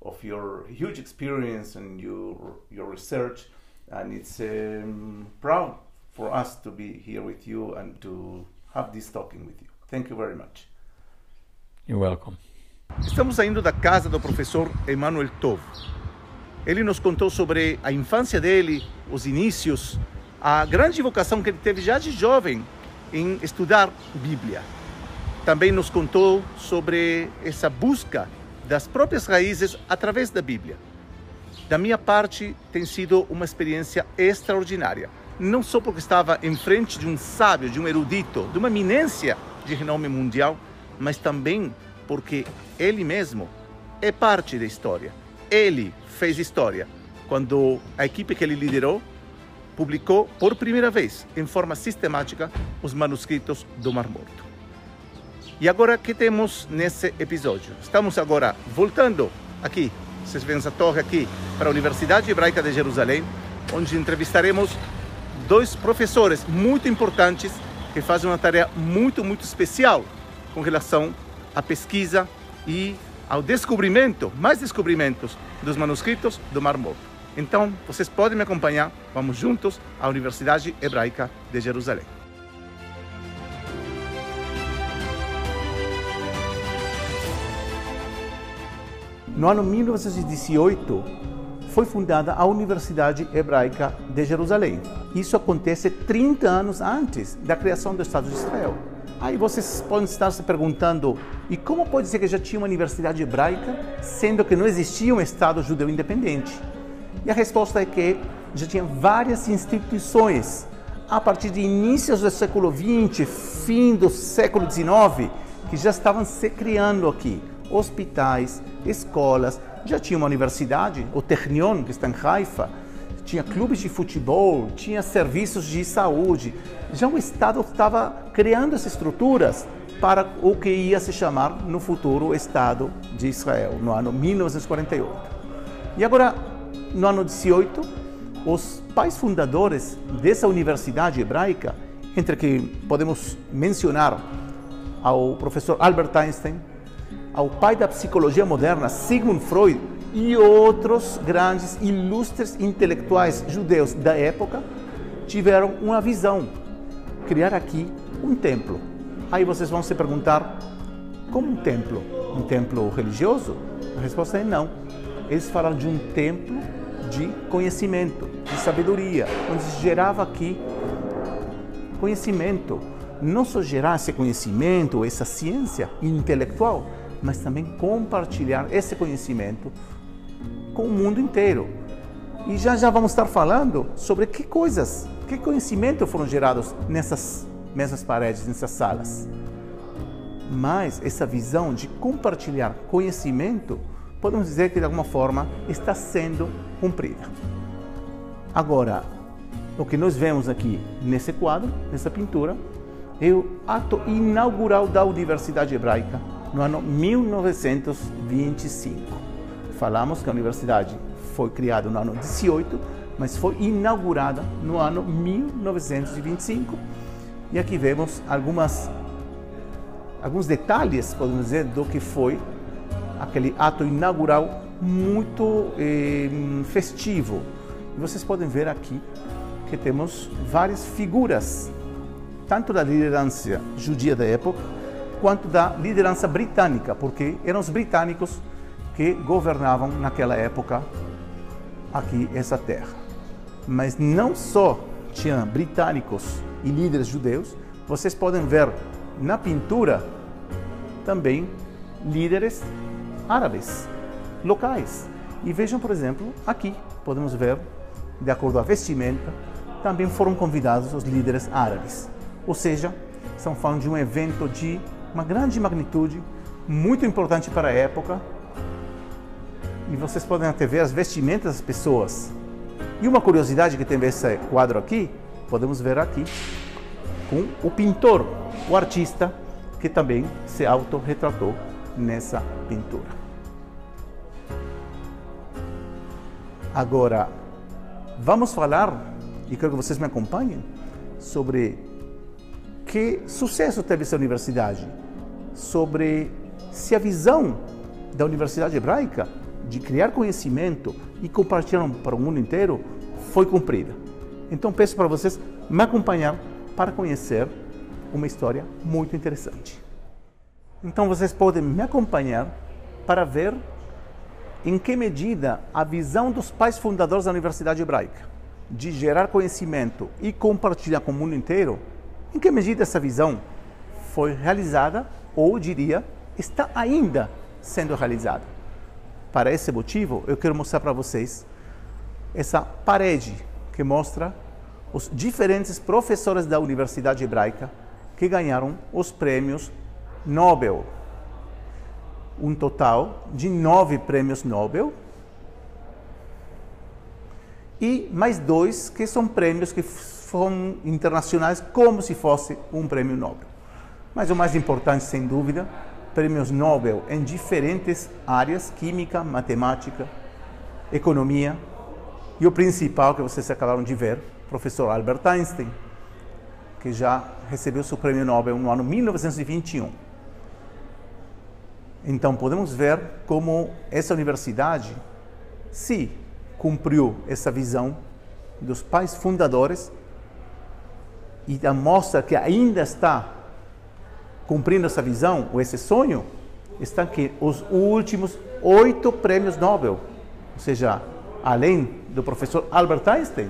of your huge experience and your your research, and it's um, proud for us to be here with you and to have this talking with you. Thank you very much. You're welcome. Estamos saindo da casa do professor Emmanuel Tov. Ele nos contou sobre a infância dele, os inícios, a grande vocação que ele teve já de jovem em estudar Bíblia também nos contou sobre essa busca das próprias raízes através da Bíblia. Da minha parte, tem sido uma experiência extraordinária. Não só porque estava em frente de um sábio, de um erudito, de uma eminência de renome mundial, mas também porque ele mesmo é parte da história. Ele fez história quando a equipe que ele liderou publicou por primeira vez, em forma sistemática, os manuscritos do Mar Morto. E agora que temos nesse episódio? Estamos agora voltando aqui, vocês veem essa torre aqui, para a Universidade Hebraica de Jerusalém, onde entrevistaremos dois professores muito importantes que fazem uma tarefa muito, muito especial com relação à pesquisa e ao descobrimento, mais descobrimentos dos manuscritos do Mar Morto. Então, vocês podem me acompanhar, vamos juntos à Universidade Hebraica de Jerusalém. No ano 1918, foi fundada a Universidade Hebraica de Jerusalém. Isso acontece 30 anos antes da criação do Estado de Israel. Aí vocês podem estar se perguntando: e como pode ser que já tinha uma universidade hebraica, sendo que não existia um Estado judeu independente? E a resposta é que já tinha várias instituições. A partir de inícios do século XX, fim do século XIX, que já estavam se criando aqui. Hospitais, escolas, já tinha uma universidade, o Technion, que está em Haifa, tinha clubes de futebol, tinha serviços de saúde. Já o Estado estava criando essas estruturas para o que ia se chamar no futuro Estado de Israel, no ano 1948. E agora, no ano 18, os pais fundadores dessa universidade hebraica, entre que podemos mencionar ao professor Albert Einstein, ao pai da psicologia moderna, Sigmund Freud, e outros grandes, ilustres intelectuais judeus da época, tiveram uma visão: criar aqui um templo. Aí vocês vão se perguntar: como um templo? Um templo religioso? A resposta é não. Eles falaram de um templo de conhecimento, de sabedoria, onde se gerava aqui conhecimento. Não só gerar esse conhecimento, essa ciência intelectual, mas também compartilhar esse conhecimento com o mundo inteiro. E já já vamos estar falando sobre que coisas, que conhecimento foram gerados nessas mesmas paredes, nessas salas. Mas essa visão de compartilhar conhecimento, podemos dizer que de alguma forma está sendo cumprida. Agora, o que nós vemos aqui nesse quadro, nessa pintura, é o ato inaugural da Universidade Hebraica no ano 1925. Falamos que a universidade foi criada no ano 18, mas foi inaugurada no ano 1925. E aqui vemos algumas alguns detalhes, podemos dizer, do que foi aquele ato inaugural muito eh, festivo. E vocês podem ver aqui que temos várias figuras, tanto da liderança judia da época, quanto da liderança britânica, porque eram os britânicos que governavam naquela época aqui essa terra. Mas não só tinha britânicos e líderes judeus, vocês podem ver na pintura também líderes árabes locais. E vejam, por exemplo, aqui podemos ver, de acordo a vestimenta, também foram convidados os líderes árabes. Ou seja, estamos falando de um evento de uma grande magnitude, muito importante para a época. E vocês podem até ver as vestimentas das pessoas. E uma curiosidade que tem esse quadro aqui, podemos ver aqui, com o pintor, o artista, que também se autorretratou nessa pintura. Agora, vamos falar, e quero que vocês me acompanhem, sobre que sucesso teve essa universidade, sobre se a visão da Universidade Hebraica de criar conhecimento e compartilhar para o mundo inteiro foi cumprida. Então peço para vocês me acompanhar para conhecer uma história muito interessante. Então vocês podem me acompanhar para ver em que medida a visão dos pais fundadores da Universidade Hebraica de gerar conhecimento e compartilhar com o mundo inteiro em que medida essa visão foi realizada ou, diria, está ainda sendo realizada? Para esse motivo, eu quero mostrar para vocês essa parede que mostra os diferentes professores da Universidade Hebraica que ganharam os prêmios Nobel. Um total de nove prêmios Nobel e mais dois que são prêmios que foram internacionais como se fosse um prêmio Nobel. Mas o mais importante, sem dúvida, prêmios Nobel em diferentes áreas, química, matemática, economia, e o principal que vocês acabaram de ver, professor Albert Einstein, que já recebeu seu prêmio Nobel no ano 1921. Então podemos ver como essa universidade se cumpriu essa visão dos pais fundadores e mostra que ainda está cumprindo essa visão ou esse sonho, estão aqui os últimos oito prêmios Nobel, ou seja, além do professor Albert Einstein,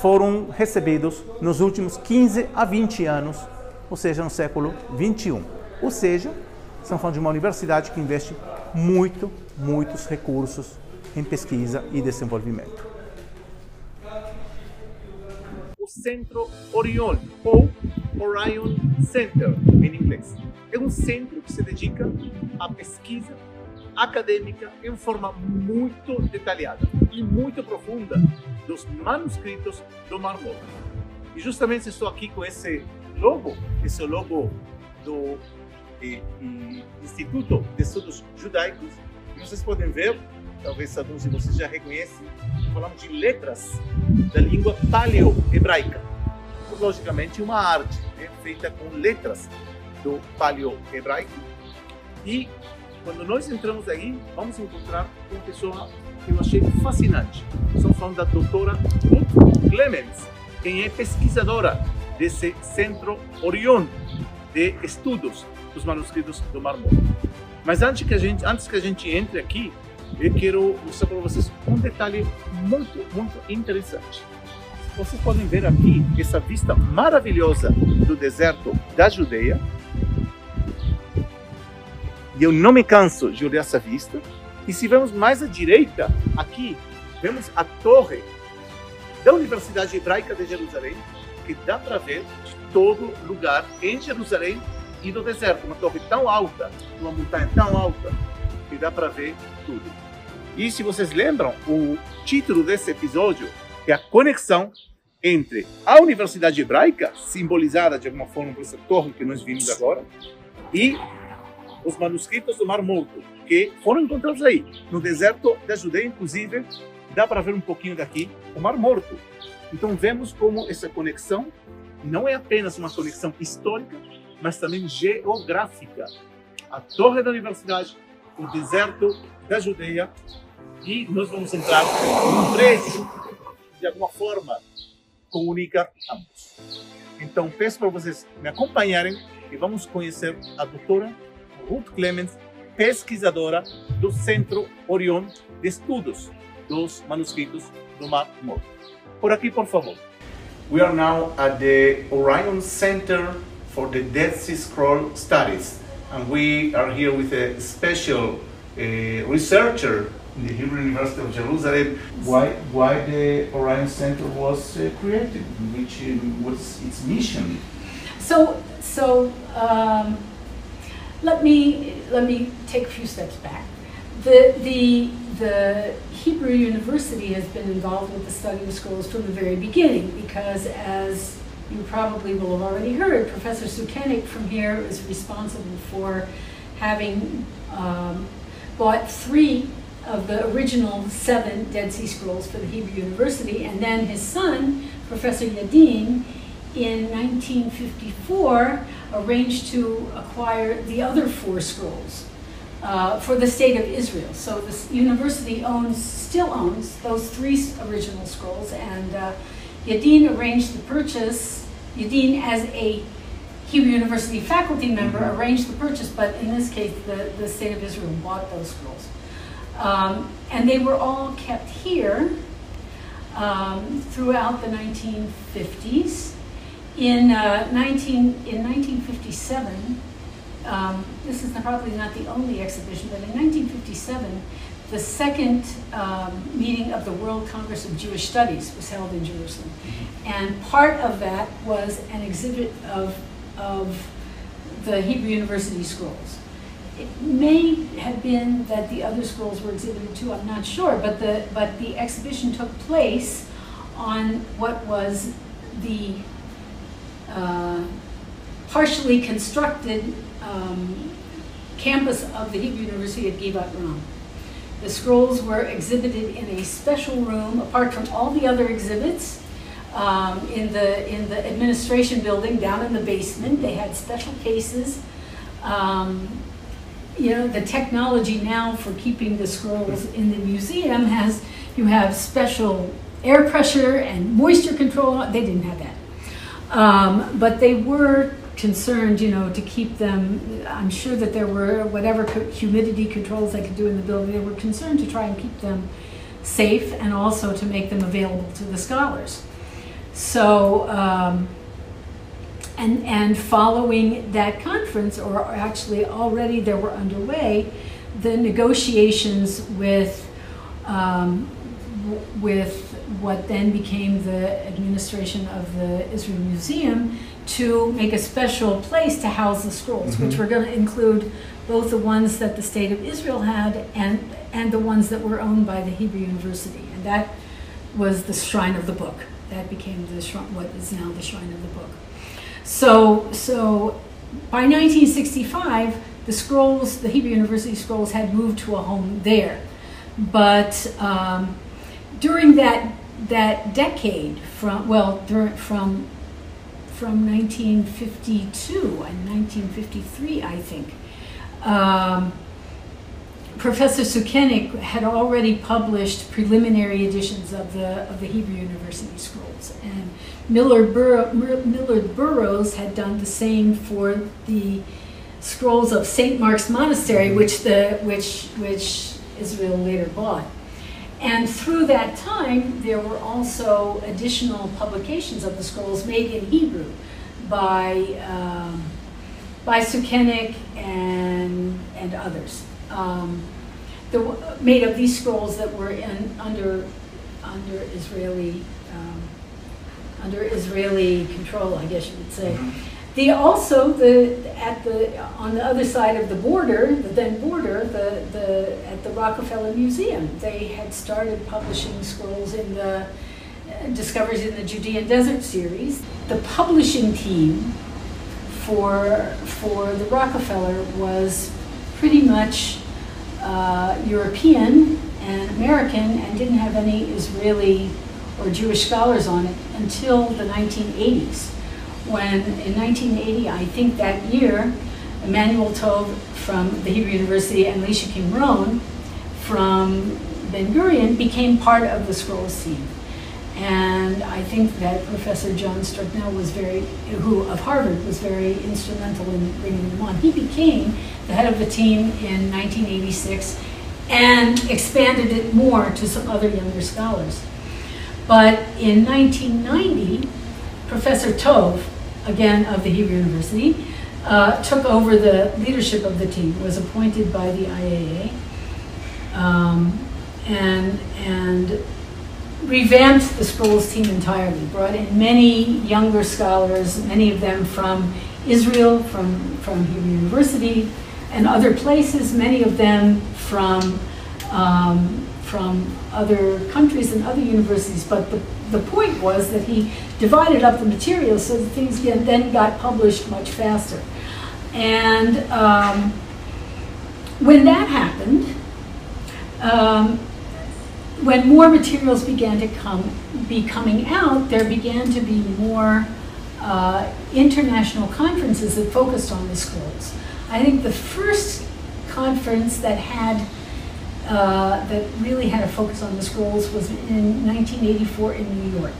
foram recebidos nos últimos 15 a 20 anos, ou seja, no século 21. Ou seja, estamos falando de uma universidade que investe muito, muitos recursos em pesquisa e desenvolvimento. Centro Orion, ou Orion Center em inglês. É um centro que se dedica à pesquisa acadêmica em forma muito detalhada e muito profunda dos manuscritos do Mar Morto. E justamente estou aqui com esse logo, esse logo do eh, Instituto de Estudos Judaicos, vocês podem ver, talvez alguns de vocês já reconhecem, falamos de letras da língua paleo-hebraica. Logicamente, uma arte né, feita com letras do paleo-hebraico. E quando nós entramos aí, vamos encontrar uma pessoa que eu achei fascinante. Estamos falando da doutora Ruth Clemens, quem é pesquisadora desse Centro Orion de Estudos dos Manuscritos do Mar Morto. Mas antes que a gente, antes que a gente entre aqui, eu quero mostrar para vocês um detalhe muito, muito interessante. Vocês podem ver aqui essa vista maravilhosa do deserto da Judeia. E eu não me canso de olhar essa vista. E se vemos mais à direita, aqui, vemos a torre da Universidade Hebraica de Jerusalém, que dá para ver de todo lugar em Jerusalém e no deserto. Uma torre tão alta, uma montanha tão alta, que dá para ver tudo. E se vocês lembram, o título desse episódio é a conexão entre a Universidade Hebraica, simbolizada de alguma forma por essa torre que nós vimos agora, e os manuscritos do Mar Morto, que foram encontrados aí, no deserto da Judeia, inclusive, dá para ver um pouquinho daqui o Mar Morto. Então vemos como essa conexão não é apenas uma conexão histórica, mas também geográfica. A torre da universidade, o deserto da Judeia, e nós vamos entrar num prédio de alguma forma comunica ambos. Então peço para vocês me acompanharem e vamos conhecer a doutora Ruth Clemens, pesquisadora do Centro Orion de Estudos dos Manuscritos do Mar Morto. Por aqui, por favor. We are now at the Orion Center for the Dead Sea Scroll Studies, and we are here with a special uh, researcher in the Hebrew University of Jerusalem. Why, why the Orion Center was uh, created? Which um, was its mission? So, so um, let me let me take a few steps back. The the the Hebrew University has been involved with the study of scrolls from the very beginning because, as you probably will have already heard, Professor Sukenik from here is responsible for having um, bought three of the original seven Dead Sea Scrolls for the Hebrew University, and then his son, Professor Yadin, in 1954 arranged to acquire the other four scrolls uh, for the state of Israel. So the university owns, still owns those three original scrolls, and uh, Yadin arranged the purchase. Yadin, as a Hebrew University faculty member, mm-hmm. arranged the purchase, but in this case, the, the state of Israel bought those scrolls. Um, and they were all kept here um, throughout the 1950s. In, uh, 19, in 1957, um, this is probably not the only exhibition, but in 1957, the second um, meeting of the World Congress of Jewish Studies was held in Jerusalem. Mm-hmm. And part of that was an exhibit of, of the Hebrew University scrolls. It may have been that the other scrolls were exhibited too, I'm not sure, but the, but the exhibition took place on what was the uh, partially constructed um, campus of the Hebrew University at Givat Ram. The scrolls were exhibited in a special room, apart from all the other exhibits, um, in the in the administration building down in the basement. They had special cases. Um, you know, the technology now for keeping the scrolls in the museum has you have special air pressure and moisture control. They didn't have that, um, but they were concerned, you know, to keep them. I'm sure that there were whatever humidity controls they could do in the building. They were concerned to try and keep them safe and also to make them available to the scholars. So, um, and and following that conference, or actually already there were underway, the negotiations with um, with what then became the administration of the Israel Museum to make a special place to house the scrolls, mm-hmm. which were going to include both the ones that the state of Israel had and and the ones that were owned by the Hebrew University, and that was the Shrine of the Book. That became the shrine, what is now the Shrine of the Book. So so by 1965, the scrolls, the Hebrew University scrolls, had moved to a home there. But um, during that that decade, from well, during, from from 1952 and 1953, I think. Um, Professor Sukenik had already published preliminary editions of the of the Hebrew University scrolls, and Millar, Bur Millar Burrows had done the same for the scrolls of Saint Mark's Monastery, which the which which Israel later bought. And through that time, there were also additional publications of the scrolls made in Hebrew by um, by Sukenik and and others um, the, made of these scrolls that were in, under under Israeli um, under Israeli control, I guess you would say. The also the at the on the other side of the border, the then border, the the at the Rockefeller Museum, they had started publishing scrolls in the uh, Discoveries in the Judean Desert series. The publishing team for for the Rockefeller was pretty much uh, European and American and didn't have any Israeli or Jewish scholars on it until the 1980s. When in 1980, I think that year, Emmanuel Tov from the Hebrew University and Lisha Qimron from Ben Gurion became part of the scroll scene. And I think that Professor John Strugnell was very, who of Harvard was very instrumental in bringing them on. He became the head of the team in 1986 and expanded it more to some other younger scholars. But in 1990, Professor Tov, again of the Hebrew University, uh, took over the leadership of the team, was appointed by the IAA, um, and, and revamped the Scrolls team entirely, brought in many younger scholars, many of them from Israel, from, from Hebrew University, and other places, many of them from, um, from other countries and other universities. But the, the point was that he divided up the material so that things then got published much faster. And um, when that happened, um, when more materials began to come, be coming out, there began to be more uh, international conferences that focused on the scrolls. I think the first conference that had uh, that really had a focus on the scrolls was in 1984 in New York.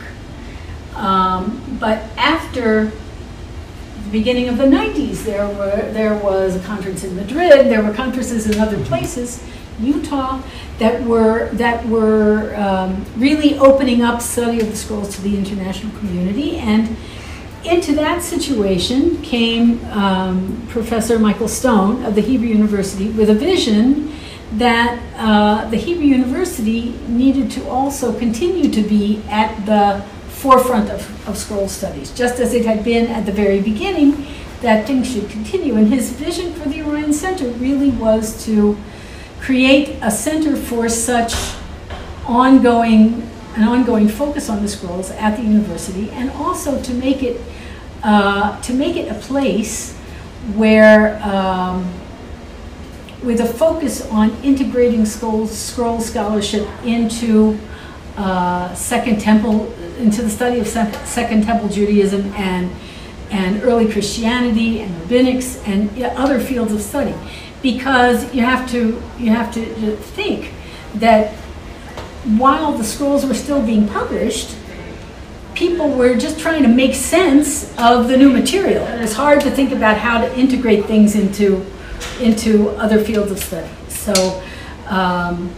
Um, but after the beginning of the 90s, there were there was a conference in Madrid. There were conferences in other places, Utah, that were that were um, really opening up study of the scrolls to the international community and into that situation came um, Professor Michael Stone of the Hebrew University with a vision that uh, the Hebrew University needed to also continue to be at the forefront of, of scroll studies, just as it had been at the very beginning, that things should continue. And his vision for the Orion Center really was to create a center for such ongoing an ongoing focus on the scrolls at the university, and also to make it uh, to make it a place where, um, with a focus on integrating scroll, scroll scholarship into uh, Second Temple, into the study of Second Temple Judaism and and early Christianity and rabbinics and other fields of study, because you have to you have to think that while the scrolls were still being published, people were just trying to make sense of the new material. And it's hard to think about how to integrate things into, into other fields of study. So, um,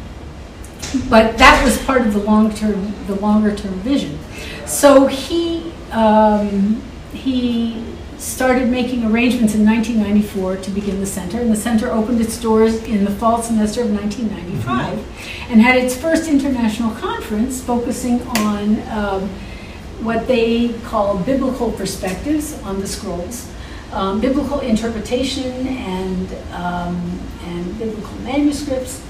but that was part of the long term, the longer term vision. So he, um, he started making arrangements in 1994 to begin the center, and the center opened its doors in the fall semester of 1995 mm-hmm. and had its first international conference focusing on um, what they call biblical perspectives on the scrolls, um, biblical interpretation and, um, and biblical manuscripts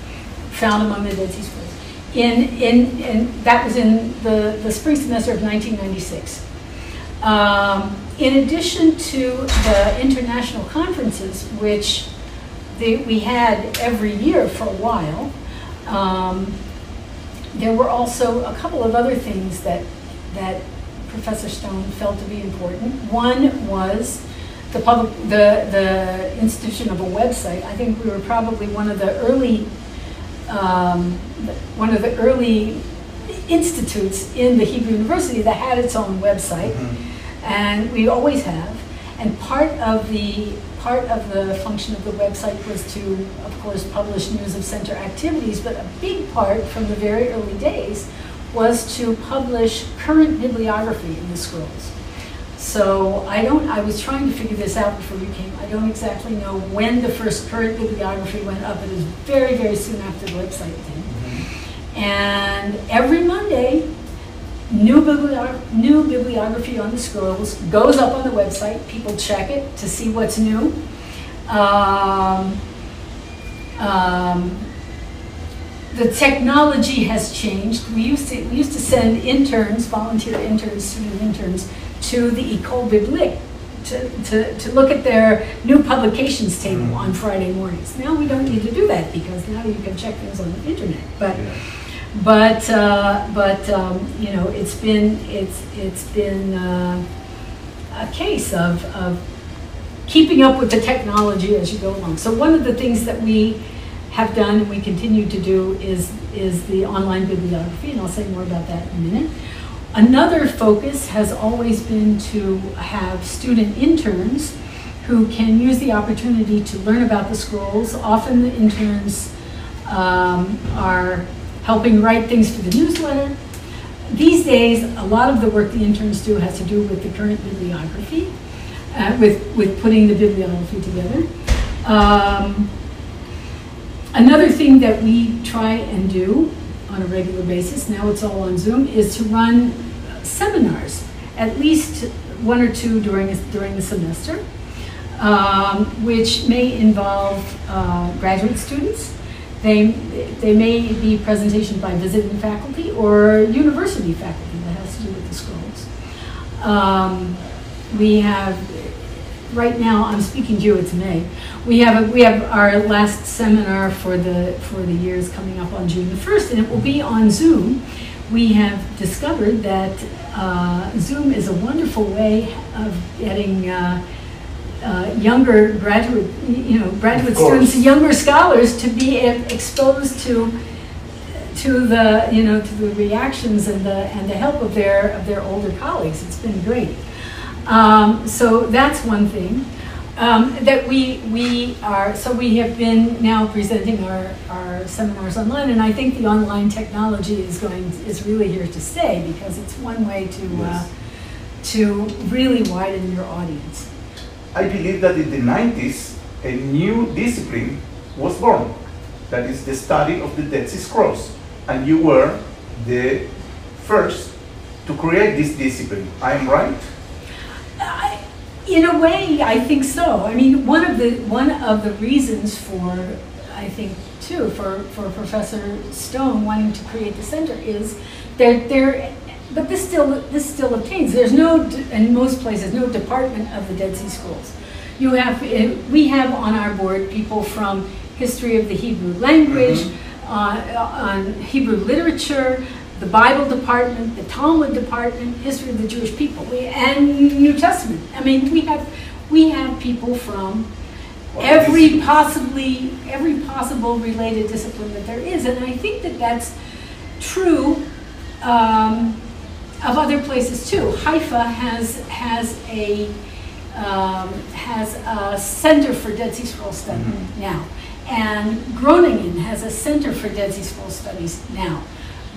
found among the Dead Sea Scrolls. In, in, in, that was in the, the spring semester of 1996. Um, in addition to the international conferences, which we had every year for a while. Um, there were also a couple of other things that that Professor Stone felt to be important. One was the public, the the institution of a website. I think we were probably one of the early um, one of the early institutes in the Hebrew University that had its own website, mm-hmm. and we always have. And part of the part of the function of the website was to, of course, publish news of center activities, but a big part from the very early days was to publish current bibliography in the scrolls. So I don't, I was trying to figure this out before you came. I don't exactly know when the first current bibliography went up. It was very, very soon after the website did. Mm-hmm. And every Monday, new, bibliog new bibliography on the scrolls goes up on the website. People check it to see what's new. Um, um, the technology has changed. We used to we used to send interns, volunteer interns, student interns, to the Ecole Biblique to, to, to look at their new publications table mm. on Friday mornings. Now we don't need to do that because now you can check things on the internet. But yeah. but uh, but um, you know it's been it's it's been uh, a case of, of keeping up with the technology as you go along. So one of the things that we have done and we continue to do is is the online bibliography, and I'll say more about that in a minute. Another focus has always been to have student interns who can use the opportunity to learn about the scrolls. Often the interns um, are helping write things for the newsletter. These days, a lot of the work the interns do has to do with the current bibliography, uh, with, with putting the bibliography together. Um, another thing that we try and do on a regular basis, now it's all on Zoom, is to run seminars, at least one or two during, during the semester, um, which may involve uh, graduate students. They, they may be presentations by visiting faculty or university faculty that has to do with the scrolls. Um, we have, right now, I'm speaking to you, it's May. We have, a, we have our last seminar for the, for the years coming up on June the 1st, and it will be on Zoom. We have discovered that uh, Zoom is a wonderful way of getting uh, uh, younger graduate, you know, graduate students, younger scholars to be exposed to to the you know to the reactions and the and the help of their of their older colleagues. It's been great. Um, so that's one thing. Um, that we, we are, so we have been now presenting our, our seminars online, and I think the online technology is going, is really here to stay because it's one way to, uh, yes. uh, to really widen your audience. I believe that in the 90s, a new discipline was born. That is the study of the Dead Sea Scrolls. And you were the first to create this discipline. I am right? In a way, I think so. I mean, one of the one of the reasons for, I think, too, for, for Professor Stone wanting to create the center is that there, but this still this still obtains. There's no in most places no department of the Dead Sea Scrolls. You have eh, we have on our board people from history of the Hebrew language, mm -hmm. uh, on Hebrew literature, the Bible department, the Talmud department, history of the Jewish people, we, and New Testament. I mean, we have we have people from every possibly every possible related discipline that there is, and I think that that's true um, of other places too. Haifa has has a um, has a center for Dead Sea Scroll study mm -hmm. now, and Groningen has a center for Dead Sea Scroll studies now.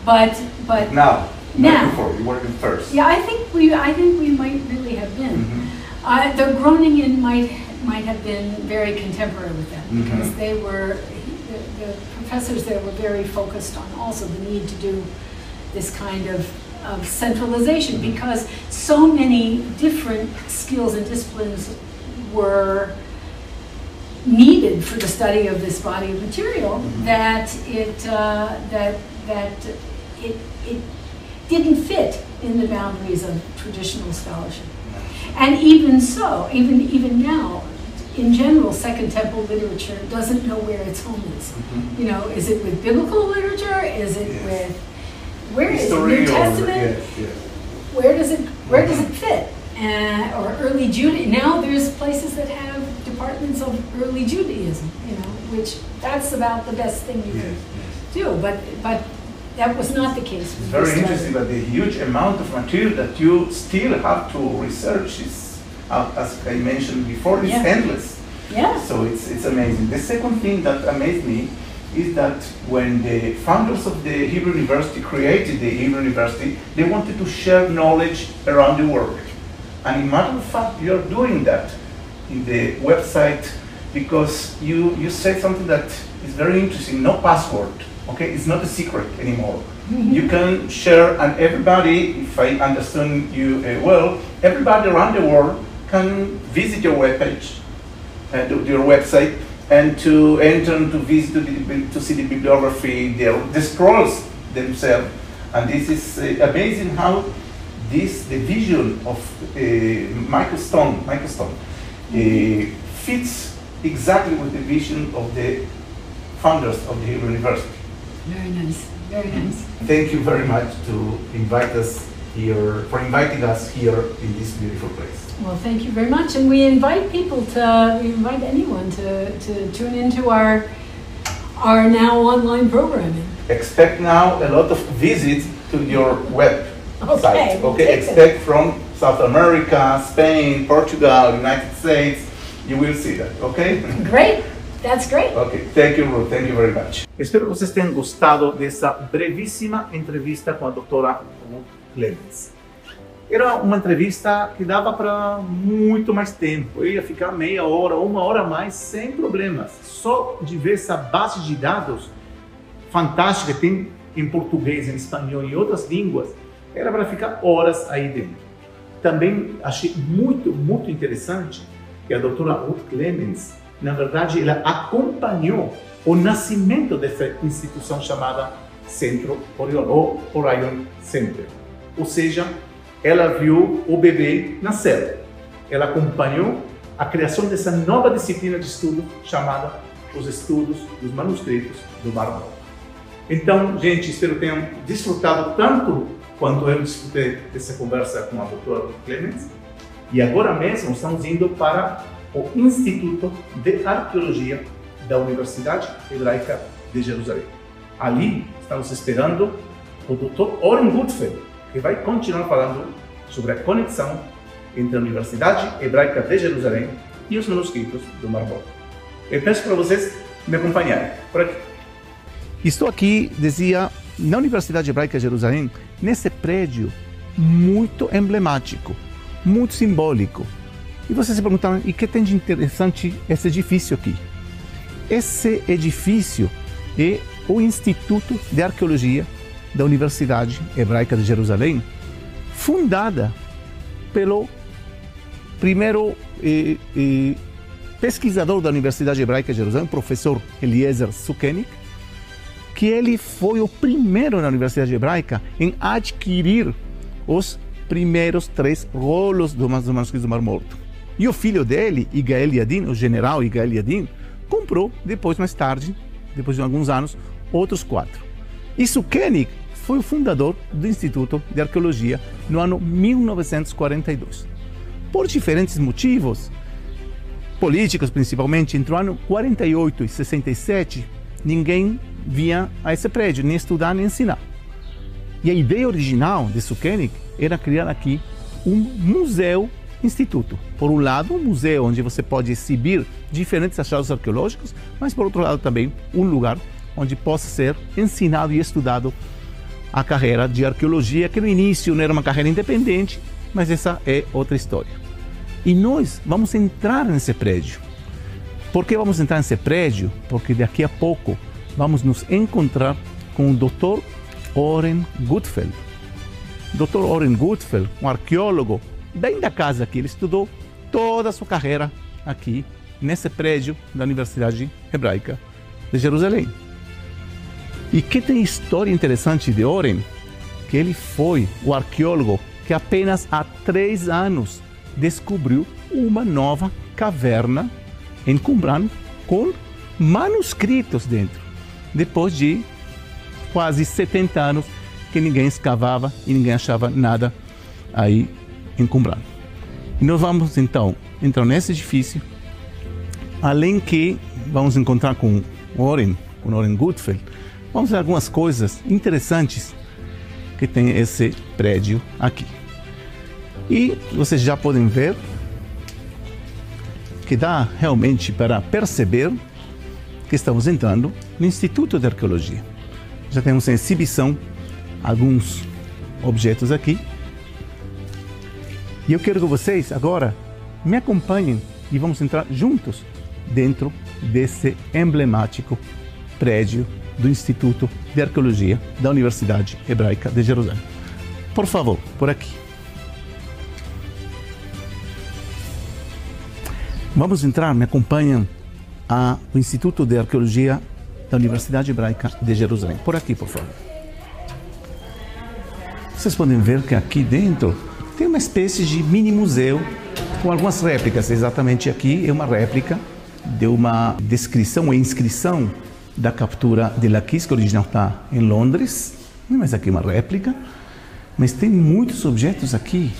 But but now, now before you weren't first. Yeah, I think we I think we might really have been. Mm -hmm. uh, the Groningen might might have been very contemporary with them mm -hmm. because they were the, the, professors there were very focused on also the need to do this kind of of centralization mm -hmm. because so many different skills and disciplines were needed for the study of this body of material mm-hmm. that it uh, that that it, it didn't fit in the boundaries of traditional scholarship. And even so, even, even now, in general, Second Temple literature doesn't know where its home is. Mhm. You know, is it with biblical literature? Is it Yes. with where is it? New Testament? yes, yes. Where does it where does it fit? Uh, or early Judaism. Now there's places that have departments of early Judaism. You know, which that's about the best thing you can do. But but that was not the case. It's very interesting that the huge amount of material that you still have to research is, uh, as I mentioned before, is Yeah. endless. Yeah. So it's, it's amazing. The second thing that amazed me is that when the founders of the Hebrew University created the Hebrew University, they wanted to share knowledge around the world. And in matter of fact, you're doing that in the website because you, you said something that is very interesting, no password, okay? It's not a secret anymore. You can share, and everybody, if I understand you uh, well, everybody around the world can visit your webpage, uh, your website, and to enter and to visit, to, the, to see the bibliography, the, the scrolls themselves. And this is uh, amazing how this, the vision of uh, Michael Stone, Michael Stone uh, fits exactly with the vision of the founders of the Hebrew University. Very nice. Very nice. Thank you very much to invite us here, for inviting us here in this beautiful place. Well, thank you very much, and we invite people to we invite anyone to, to tune into our our now online programming. Expect now a lot of visits to your web Okay, site. Okay, take it. expect from South America, Spain, Portugal, United States. You will see that, okay? Great, that's great. Ok, thank you, Ruth. Thank you very much. Espero que vocês tenham gostado dessa brevíssima entrevista com a doutora Ruth Clemens. Era uma entrevista que dava para muito mais tempo. Eu ia ficar meia hora, uma hora a mais, sem problemas. Só de ver essa base de dados fantástica que tem em português, em espanhol e outras línguas, era para ficar horas aí dentro. Também achei muito, muito interessante que a doutora Ruth Clemens, na verdade, ela acompanhou o nascimento dessa instituição chamada Centro Orion, ou Orion Center. Ou seja, ela viu o bebê nascer. Ela acompanhou a criação dessa nova disciplina de estudo chamada os estudos dos manuscritos do Mar Morto. Então, gente, espero que tenham desfrutado tanto quanto eu desfrutei dessa conversa com a doutora Clemens. E agora mesmo estamos indo para o Instituto de Arqueologia da Universidade Hebraica de Jerusalém. Ali estamos esperando o Dr. Oren Gutfeld, que vai continuar falando sobre a conexão entre a Universidade Hebraica de Jerusalém e os manuscritos do Mar Morto. Eu peço para vocês me acompanharem por aqui. Estou aqui, dizia, na Universidade Hebraica de Jerusalém, nesse prédio muito emblemático, muito simbólico. E vocês se perguntaram, e que tem de interessante esse edifício aqui? Esse edifício é o Instituto de Arqueologia da Universidade Hebraica de Jerusalém, fundada pelo primeiro eh, eh, pesquisador da Universidade Hebraica de Jerusalém, professor Eliezer Sukenik, que ele foi o primeiro na Universidade Hebraica em adquirir os primeiros três rolos do manuscritos do Mar Morto. E o filho dele, Igael Yadin, o general Igael Yadin, comprou depois, mais tarde, depois de alguns anos, outros quatro. E Sukenik foi o fundador do Instituto de Arqueologia no ano 1942. Por diferentes motivos, políticos principalmente, entre o ano 48 e 67, ninguém vinha a esse prédio, nem estudar nem ensinar. E a ideia original de Sukenik era criar aqui um museu instituto. Por um lado, um museu onde você pode exibir diferentes achados arqueológicos, mas por outro lado também um lugar onde possa ser ensinado e estudado a carreira de arqueologia, que no início não era uma carreira independente, mas essa é outra história. E nós vamos entrar nesse prédio. Por que vamos entrar nesse prédio? Porque daqui a pouco vamos nos encontrar com o Dr. Oren Gutfeld. Dr. Oren Gutfeld, um arqueólogo bem da casa aqui, ele estudou toda a sua carreira aqui nesse prédio da Universidade Hebraica de Jerusalém. E que tem história interessante de Oren, que ele foi o arqueólogo que apenas há três anos descobriu uma nova caverna em Qumran com manuscritos dentro, depois de quase 70 anos que ninguém escavava e ninguém achava nada aí em Qumran. E nós vamos então entrar nesse edifício, além que vamos encontrar com Oren, com Oren Gutfeld, vamos ver algumas coisas interessantes que tem esse prédio aqui. E vocês já podem ver que dá realmente para perceber que estamos entrando no Instituto de Arqueologia. Já temos em exibição alguns objetos aqui. E eu quero que vocês agora me acompanhem e vamos entrar juntos dentro desse emblemático prédio do Instituto de Arqueologia da Universidade Hebraica de Jerusalém. Por favor, por aqui. Vamos entrar, me acompanham ao Instituto de Arqueologia da Universidade Hebraica de Jerusalém. Por aqui, por favor. Vocês podem ver que aqui dentro tem uma espécie de mini museu com algumas réplicas. Exatamente aqui é uma réplica de uma descrição ou inscrição da captura de Laquis, que original está em Londres, mas aqui é uma réplica. Mas tem muitos objetos aqui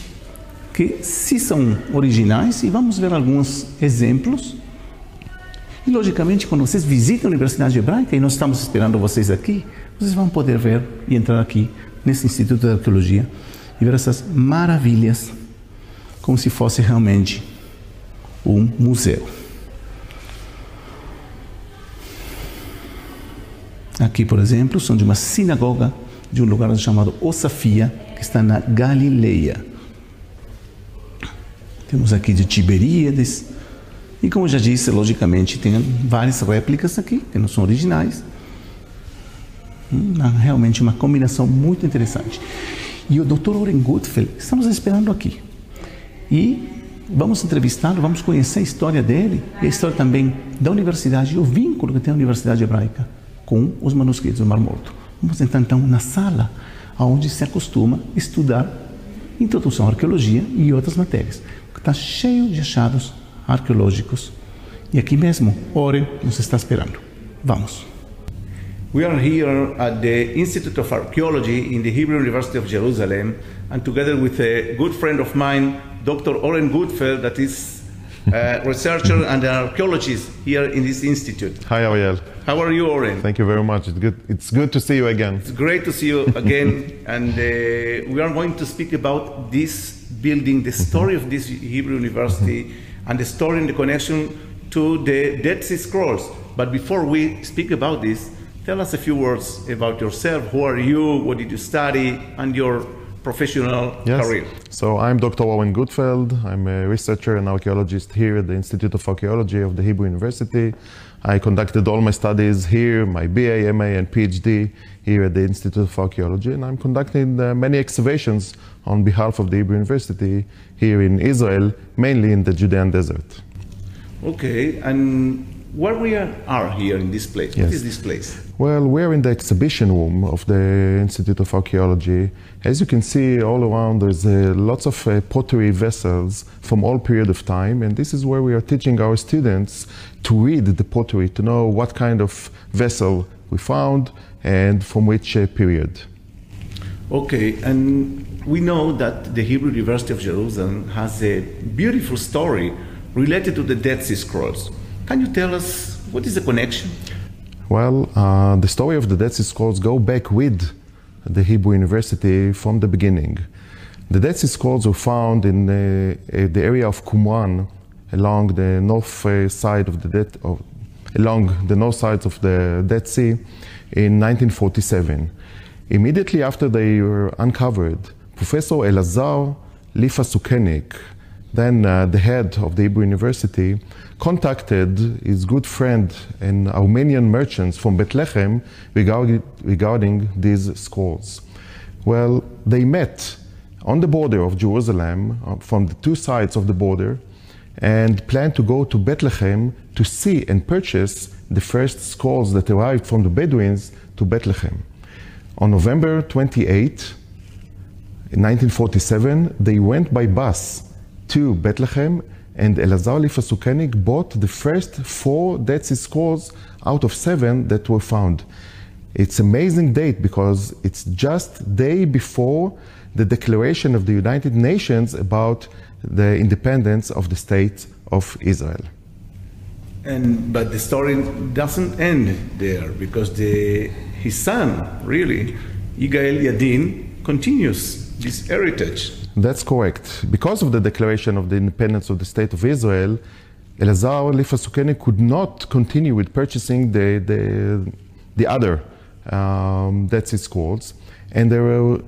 que se são originais e vamos ver alguns exemplos. E logicamente, quando vocês visitam a Universidade Hebraica e nós estamos esperando vocês aqui, vocês vão poder ver e entrar aqui nesse Instituto de Arqueologia e ver essas maravilhas como se fosse realmente um museu. Aqui, por exemplo, são de uma sinagoga de um lugar chamado Osafia, que está na Galileia. Temos aqui de Tiberíades. E como já disse, logicamente, tem várias réplicas aqui, que não são originais. Hum, realmente uma combinação muito interessante. E o Dr. Oren Gutfeld, estamos esperando aqui. E vamos entrevistá-lo, vamos conhecer a história dele e a história também da universidade e o vínculo que tem a Universidade Hebraica com os manuscritos do Mar Morto. Vamos entrar então na sala onde se acostuma estudar introdução à arqueologia e outras matérias, está cheio de achados arqueológicos. E aqui mesmo, Ore nos está esperando. Vamos. We are here at the Institute of Archaeology in the Hebrew University of Jerusalem, and together with a good friend of mine, Dr. Oren Gutfeld, that is a researcher and an archaeologist here in this institute. Hi, Ariel. How are you, Oren? Thank you very much. It's good. It's good to see you again. It's great to see you again, and uh, we are going to speak about this building, the story of this Hebrew University, and the story and the connection to the Dead Sea Scrolls. But before we speak about this, tell us a few words about yourself. Who are you? What did you study? And your professional Yes. career. So I'm Dr. Oren Gutfeld. I'm a researcher and archaeologist here at the Institute of Archaeology of the Hebrew University. I conducted all my studies here, my BA, MA, and PhD here at the Institute of Archaeology, and I'm conducting uh, many excavations on behalf of the Hebrew University here in Israel, mainly in the Judean desert. Okay, and where we are, are here in this place? What Yes. is this place? Well, we're in the exhibition room of the Institute of Archaeology. As you can see all around, there's uh, lots of uh, pottery vessels from all period of time, and this is where we are teaching our students to read the pottery, to know what kind of vessel we found and from which uh, period. Okay, and we know that the Hebrew University of Jerusalem has a beautiful story related to the Dead Sea Scrolls. Can you tell us what is the connection? Well, uh, the story of the Dead Sea Scrolls go back with the Hebrew University from the beginning. The Dead Sea Scrolls were found in uh, the area of Qumran, along the north uh, side of the Dead, of, along the north sides of the Dead Sea, in 1947. Immediately after they were uncovered, Professor Elazar Lipa Sukenik, then uh, the head of the Hebrew University, contacted his good friend and Armenian merchants from Bethlehem regarding, these scrolls. Well, they met on the border of Jerusalem, uh, from the two sides of the border, and planned to go to Bethlehem to see and purchase the first scrolls that arrived from the Bedouins to Bethlehem. On November 28, 1947, they went by bus to Bethlehem and Elazar Lipa Sukenik bought the first four Dead Sea Scrolls out of seven that were found. It's amazing date because it's just day before the declaration of the United Nations about the independence of the state of Israel. And but the story doesn't end there because the, his son, really, Yigael Yadin, continues this heritage. That's correct. Because of the declaration of the independence of the state of Israel, Elazar Lipa Sukenik could not continue with purchasing the, the, the other um, Dead Sea Scrolls, and they were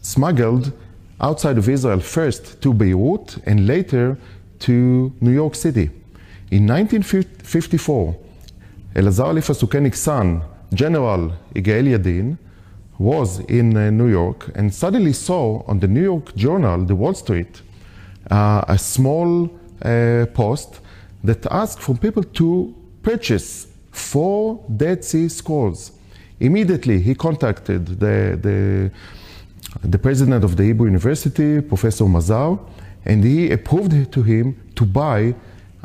smuggled outside of Israel first to Beirut and later to New York City. In 1954, Elazar Lipa Sukenik's son, General Yigael Yadin, was in uh, New York and suddenly saw on the New York Journal, the Wall Street, uh, a small uh, post that asked for people to purchase four Dead Sea Scrolls. Immediately, he contacted the, the, the president of the Hebrew University, Professor Mazar, and he approved to him to buy,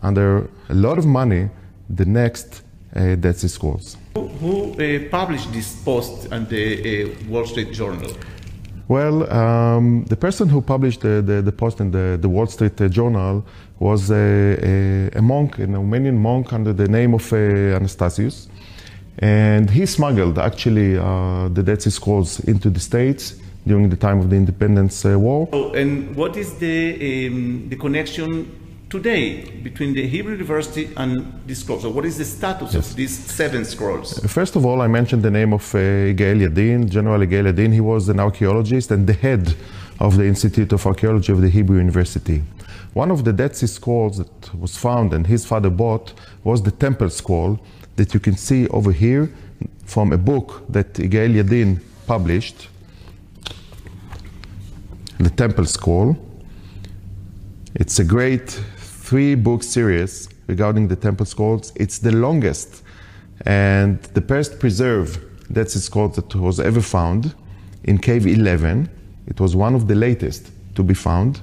under a lot of money, the next uh, Dead Sea Scrolls. Who, uh, published this post on the uh, Wall Street Journal? Well, um, the person who published the, the, the, post in the, the Wall Street uh, Journal was a, a, a, monk, an Armenian monk under the name of uh, Anastasius. And he smuggled actually uh, the Dead Sea Scrolls into the States during the time of the Independence uh, War. Oh, and what is the, um, the connection today between the Hebrew University and these scrolls? So what is the status yes. of these seven scrolls? First of all, I mentioned the name of uh, Yigael Yadin, General Yigael Yadin. He was an archaeologist and the head of the Institute of Archaeology of the Hebrew University. One of the Dead Sea Scrolls that was found and his father bought was the Temple Scroll, that you can see over here from a book that Yigael Yadin published, the Temple Scroll. It's a great three book series regarding the Temple Scrolls. It's the longest and the best preserved that's Sea Scroll that was ever found in Cave 11. It was one of the latest to be found.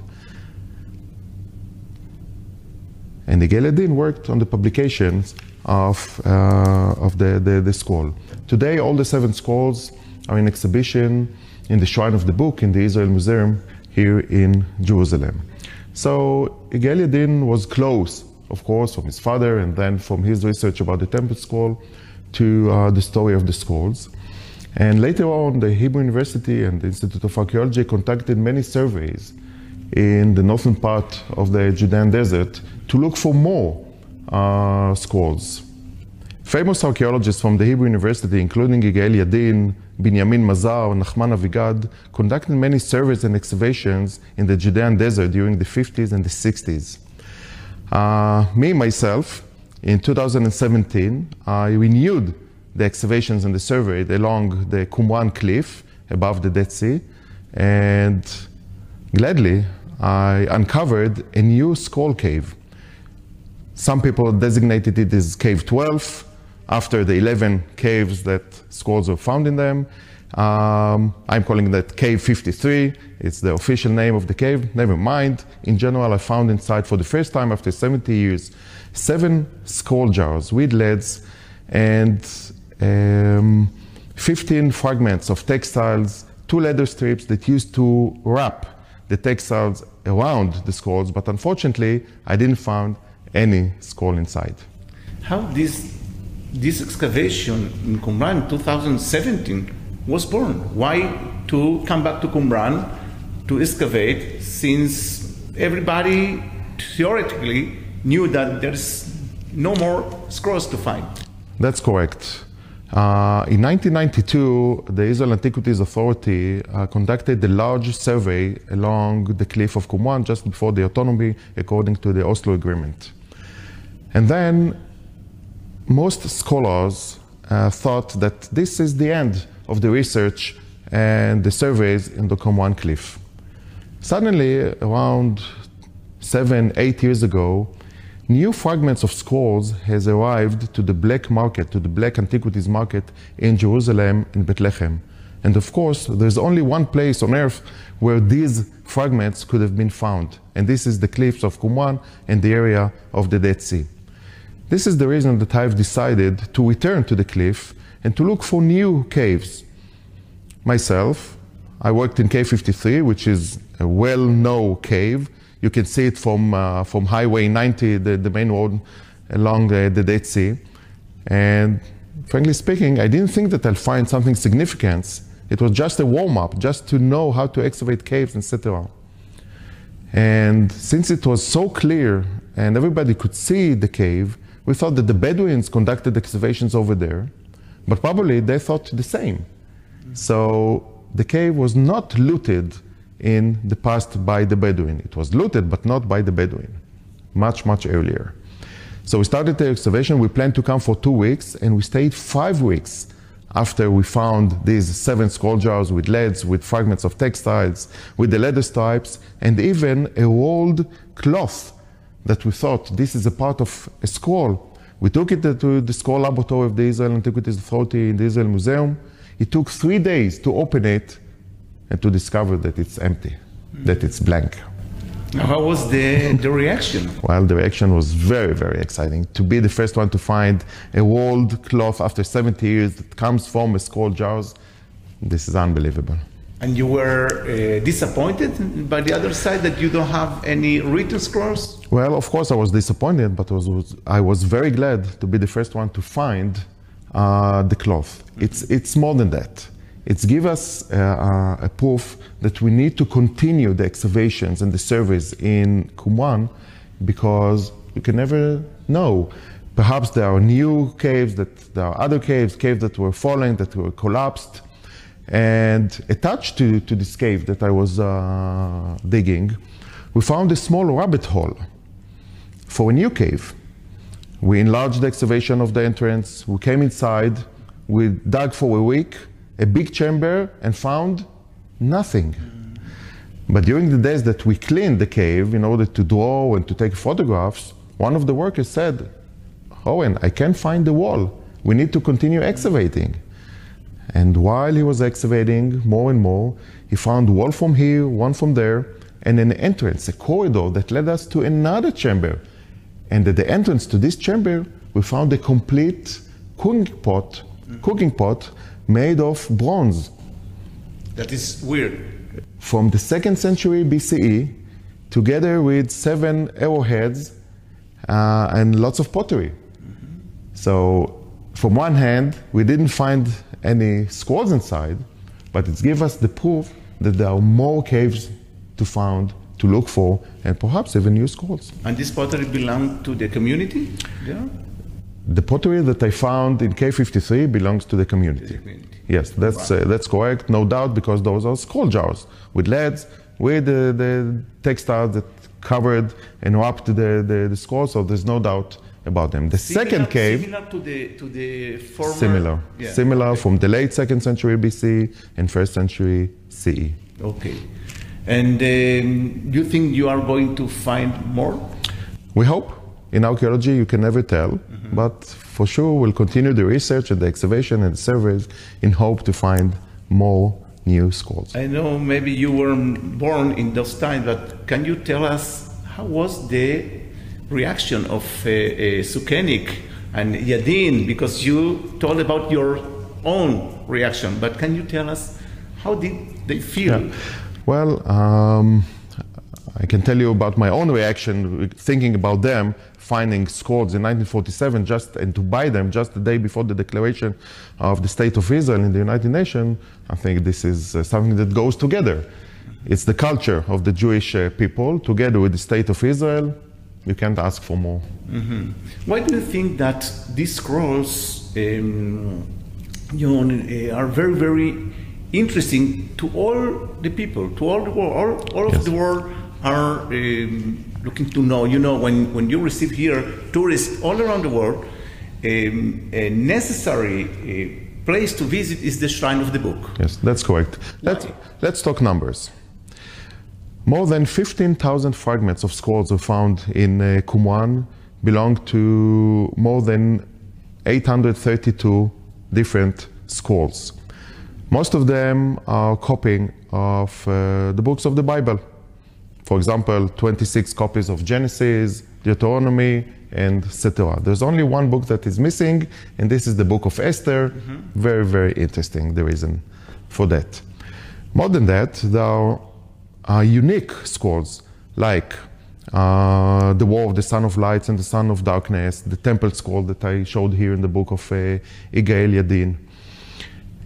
And the Yadin worked on the publications of, uh, of the, the, the, scroll. Today, all the seven scrolls are in exhibition in the Shrine of the Book in the Israel Museum here in Jerusalem. So Yigael was close, of course, from his father and then from his research about the Temple Scroll to uh, the story of the scrolls. And later on, the Hebrew University and the Institute of Archaeology conducted many surveys in the northern part of the Judean desert to look for more uh, scrolls. Famous archaeologists from the Hebrew University, including Yigael Yadin, Binyamin Mazar, and Nachman Avigad, conducted many surveys and excavations in the Judean desert during the 50s and the 60s. Uh, me, myself, in 2017, I renewed the excavations and the survey along the Qumran cliff above the Dead Sea, and gladly I uncovered a new scroll cave some people designated it as Cave 12 after the 11 caves that scrolls were found in them. Um, I'm calling that Cave 53. It's the official name of the cave. Never mind. In general, I found inside for the first time after 70 years seven scroll jars with leads and um, 15 fragments of textiles, two leather strips that used to wrap the textiles around the scrolls, but unfortunately, I didn't find any scroll inside. How this, this excavation in Qumran 2017 was born? Why to come back to Qumran to excavate since everybody theoretically knew that there's no more scrolls to find? That's correct. Uh, in 1992, the Israel Antiquities Authority uh, conducted a large survey along the cliff of Qumran just before the autonomy according to the Oslo Agreement. And then most scholars uh, thought that this is the end of the research and the surveys in the Qumran Cliff. Suddenly, around seven, eight years ago, new fragments of scrolls has arrived to the black market, to the black antiquities market in Jerusalem, in Bethlehem. And of course, there's only one place on Earth where these fragments could have been found, and this is the cliffs of Qumran and the area of the Dead Sea. This is the reason that I've decided to return to the cliff and to look for new caves. Myself, I worked in Cave 53, which is a well-known cave. You can see it from, uh, from Highway 90, the, the main road along uh, the Dead Sea. And frankly speaking, I didn't think that I'll find something significant. It was just a warm-up, just to know how to excavate caves, etc. And since it was so clear and everybody could see the cave, we thought that the Bedouins conducted excavations over there, but probably they thought the same. So the cave was not looted in the past by the Bedouin. It was looted, but not by the Bedouin, much, much earlier. So we started the excavation. We planned to come for two weeks, and we stayed five weeks after we found these seven scroll jars with leads, with fragments of textiles, with the leather stripes, and even a rolled cloth that we thought this is a part of a scroll. We took it to the scroll laboratory of the Israel Antiquities Authority in the Israel Museum. It took three days to open it and to discover that it's empty, that it's blank. How was the, the reaction? Well, the reaction was very, very exciting. To be the first one to find a walled cloth after 70 years that comes from a scroll jars, this is unbelievable. And you were uh, disappointed by the other side that you don't have any written scrolls? Well, of course, I was disappointed, but was, was, I was very glad to be the first one to find uh, the cloth. It's, it's more than that. It's give us uh, uh, a proof that we need to continue the excavations and the surveys in Qumran because you can never know. Perhaps there are new caves, that there are other caves, caves that were falling, that were collapsed. And attached to, to this cave that I was uh, digging, we found a small rabbit hole for a new cave. We enlarged the excavation of the entrance, we came inside, we dug for a week, a big chamber and found nothing. But during the days that we cleaned the cave in order to draw and to take photographs, one of the workers said, Oren, I can't find the wall. We need to continue excavating. And while he was excavating more and more, he found wall from here, one from there, and an entrance, a corridor that led us to another chamber. And at the entrance to this chamber, we found a complete cooking pot, cooking pot made of bronze. That is weird. From the second century BCE, together with seven arrowheads uh, and lots of pottery. Mm-hmm. So, from one hand, we didn't find any scrolls inside, but it gives us the proof that there are more caves to find, to look for, and perhaps even new scrolls. And this pottery belonged to the community? Yeah? The pottery that I found in K53 belongs to the community. Community. Yes, that's uh, that's correct, no doubt, because those are scroll jars with leads, with the, the textiles that covered and wrapped the, the, the scroll, so there's no doubt about them. The similar, second cave, similar to the to the former, similar, yeah. similar okay. from the late second century BC and first century CE. Okay, and um, you think you are going to find more? We hope. In archaeology, you can never tell, mm-hmm. but for sure we'll continue the research and the excavation and the surveys in hope to find more new scrolls. I know maybe you were born in those times, but can you tell us how was the reaction of uh, uh, Sukenik and Yadin? Because you told about your own reaction, but can you tell us how did they feel? Yeah. Well, um, I can tell you about my own reaction thinking about them finding scrolls in 1947 just and to buy them just the day before the declaration of the state of Israel in the United Nations. I think this is uh, something that goes together. It's the culture of the Jewish uh, people together with the state of Israel. You can't ask for more. Mm-hmm. Why do you think that these scrolls um, you know, uh, are very, very interesting to all the people, to all the world, all, all yes. of the world are um, looking to know. You know, when, when you receive here tourists all around the world, um, a necessary uh, place to visit is the Shrine of the Book. Yes, that's correct. Let's, let's talk numbers. More than 15,000 fragments of scrolls were found in uh, Qumran, belong to more than 832 different scrolls. Most of them are copying of uh, the books of the Bible. For example, 26 copies of Genesis, Deuteronomy, and etc. There's only one book that is missing, and this is the book of Esther. Mm-hmm. Very, very interesting, the reason for that. More than that, there are unique scrolls like uh, the War of the Son of Lights and the Son of Darkness, the Temple Scroll that I showed here in the book of uh, Yigael Yadin.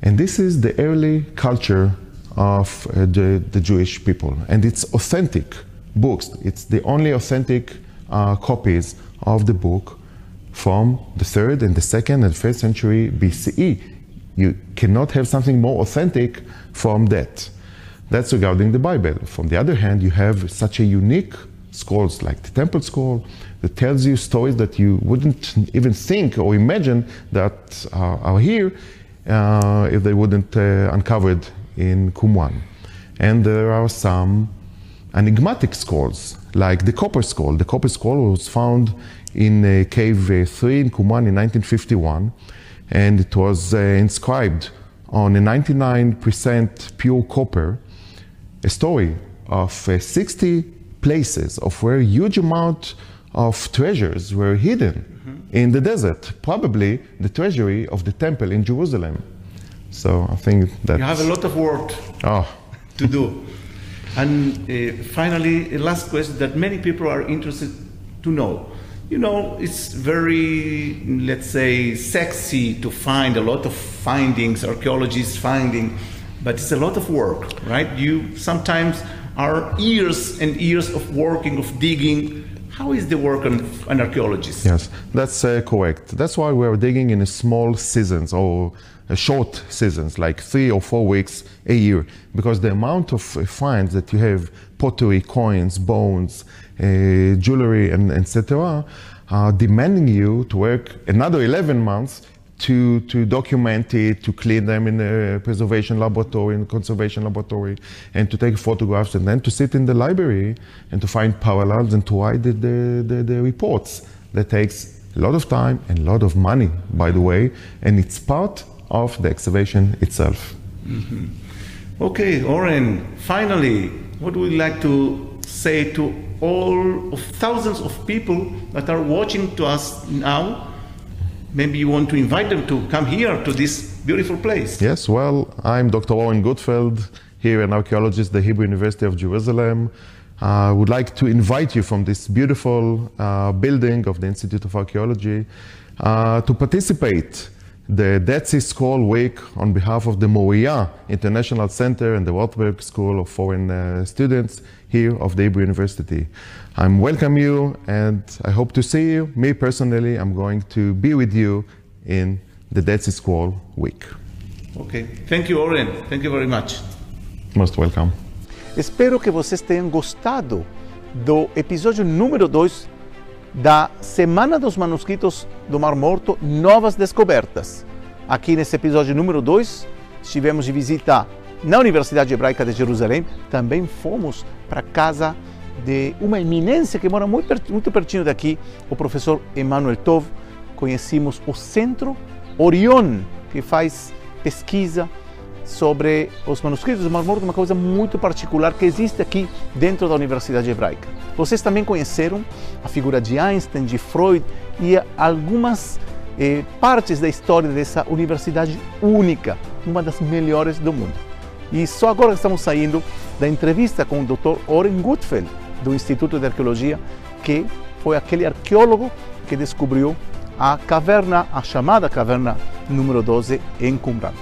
And this is the early culture of uh, the, the, Jewish people. And it's authentic books. It's the only authentic uh, copies of the book from the third and the second and first century BCE. You cannot have something more authentic from that. That's regarding the Bible. From the other hand, you have such a unique scrolls like the Temple Scroll that tells you stories that you wouldn't even think or imagine that uh, are here uh, if they wouldn't uh, uncovered in Qumran. And there are some enigmatic scrolls, like the Copper Scroll. The Copper Scroll was found in uh, Cave 3 in Qumran in 1951, and it was uh, inscribed on a 99% pure copper, a story of uh, 60 places of where huge amount of treasures were hidden mm-hmm. in the desert, probably the treasury of the temple in Jerusalem. So I think that you have a lot of work oh. to do. And uh, finally, a last question that many people are interested to know. You know, it's very, let's say, sexy to find a lot of findings, archaeologists finding, but it's a lot of work, right? You sometimes are years and years of working, of digging. How is the work on an archaeologist? Yes, that's uh, correct. That's why we're digging in small seasons or uh, short seasons, like three or four weeks a year, because the amount of uh, finds that you have, pottery, coins, bones, uh, jewelry, and etc., are demanding you to work another 11 months to, to document it, to clean them in a preservation laboratory, in conservation laboratory, and to take photographs, and then to sit in the library and to find parallels and to write the, the, the, the reports. That takes a lot of time and a lot of money, by the way, and it's part of the excavation itself. Mm-hmm. Okay, Oren, finally, what would you like to say to all of thousands of people that are watching to us now maybe you want to invite them to come here to this beautiful place. Yes, well, I'm Dr. Oren Gutfeld, here an archaeologist at the Hebrew University of Jerusalem. I uh, would like to invite you from this beautiful uh, building of the Institute of Archaeology uh, to participate the Dead Sea Scroll Week on behalf of the Moriah International Center and the Rothberg School of Foreign uh, Students here of the Hebrew University. I welcome you and I hope to see you. Me personally, I'm going to be with you in the Dead Sea Scroll Week. Okay. Thank you, Oren. Thank you very much. Most welcome. Espero que vocês tenham gostado do episódio número 2 da Semana dos Manuscritos do Mar Morto Novas Descobertas. Aqui nesse episódio número 2, estivemos de visita na Universidade Hebraica de Jerusalém, também fomos para a casa de uma eminência que mora muito, muito pertinho daqui, o professor Emmanuel Tov. Conhecemos o Centro Orion, que faz pesquisa sobre os manuscritos do Mar Morto, uma coisa muito particular que existe aqui dentro da Universidade Hebraica. Vocês também conheceram a figura de Einstein, de Freud e algumas eh, partes da história dessa universidade única, uma das melhores do mundo. E só agora estamos saindo da entrevista com o Dr. Oren Gutfeld, do Instituto de Arqueologia, que foi aquele arqueólogo que descobriu a caverna, a chamada caverna número 12 em Qumran.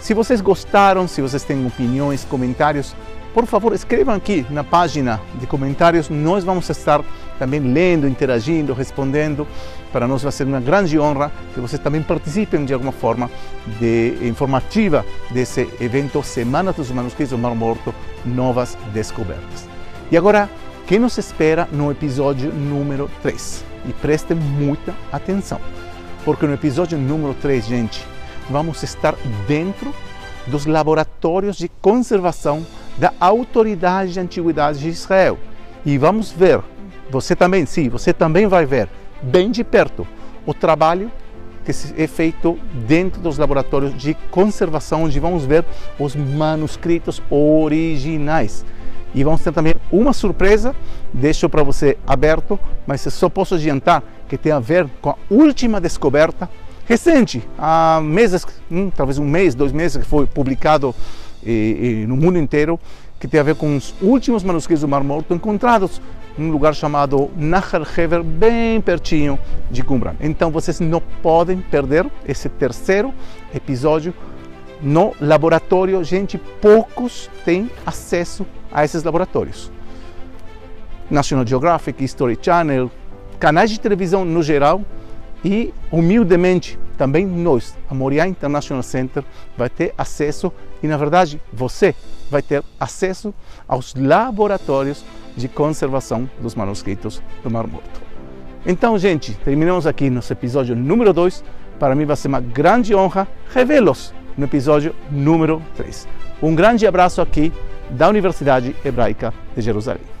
Se vocês gostaram, se vocês têm opiniões, comentários, por favor, escrevam aqui na página de comentários. Nós vamos estar também lendo, interagindo, respondendo. Para nós vai ser uma grande honra que vocês também participem de alguma forma de informativa desse evento Semana dos Manuscritos do Mar Morto, Novas Descobertas. E agora, quem nos espera no episódio número 3? E prestem muita atenção, porque no episódio número 3, gente, vamos estar dentro dos laboratórios de conservação da Autoridade de Antiguidades de Israel. E vamos ver, você também, sim, você também vai ver, bem de perto, o trabalho que é feito dentro dos laboratórios de conservação, onde vamos ver os manuscritos originais. E vamos ter também uma surpresa, deixo para você aberto, mas só posso adiantar que tem a ver com a última descoberta recente, há meses, hum, talvez um mês, dois meses, que foi publicado eh, no mundo inteiro, que tem a ver com os últimos manuscritos do Mar Morto encontrados num lugar chamado Nahar Hever, bem pertinho de Qumran. Então vocês não podem perder esse terceiro episódio no laboratório. Gente, poucos têm acesso a esses laboratórios. National Geographic, History Channel, canais de televisão no geral e, humildemente, também nós, a Moriá International Center, vai ter acesso e, na verdade, você vai ter acesso aos laboratórios de conservação dos manuscritos do Mar Morto. Então, gente, terminamos aqui nosso episódio número 2. Para mim vai ser uma grande honra revê-los no episódio número 3. Um grande abraço aqui da Universidade Hebraica de Jerusalém.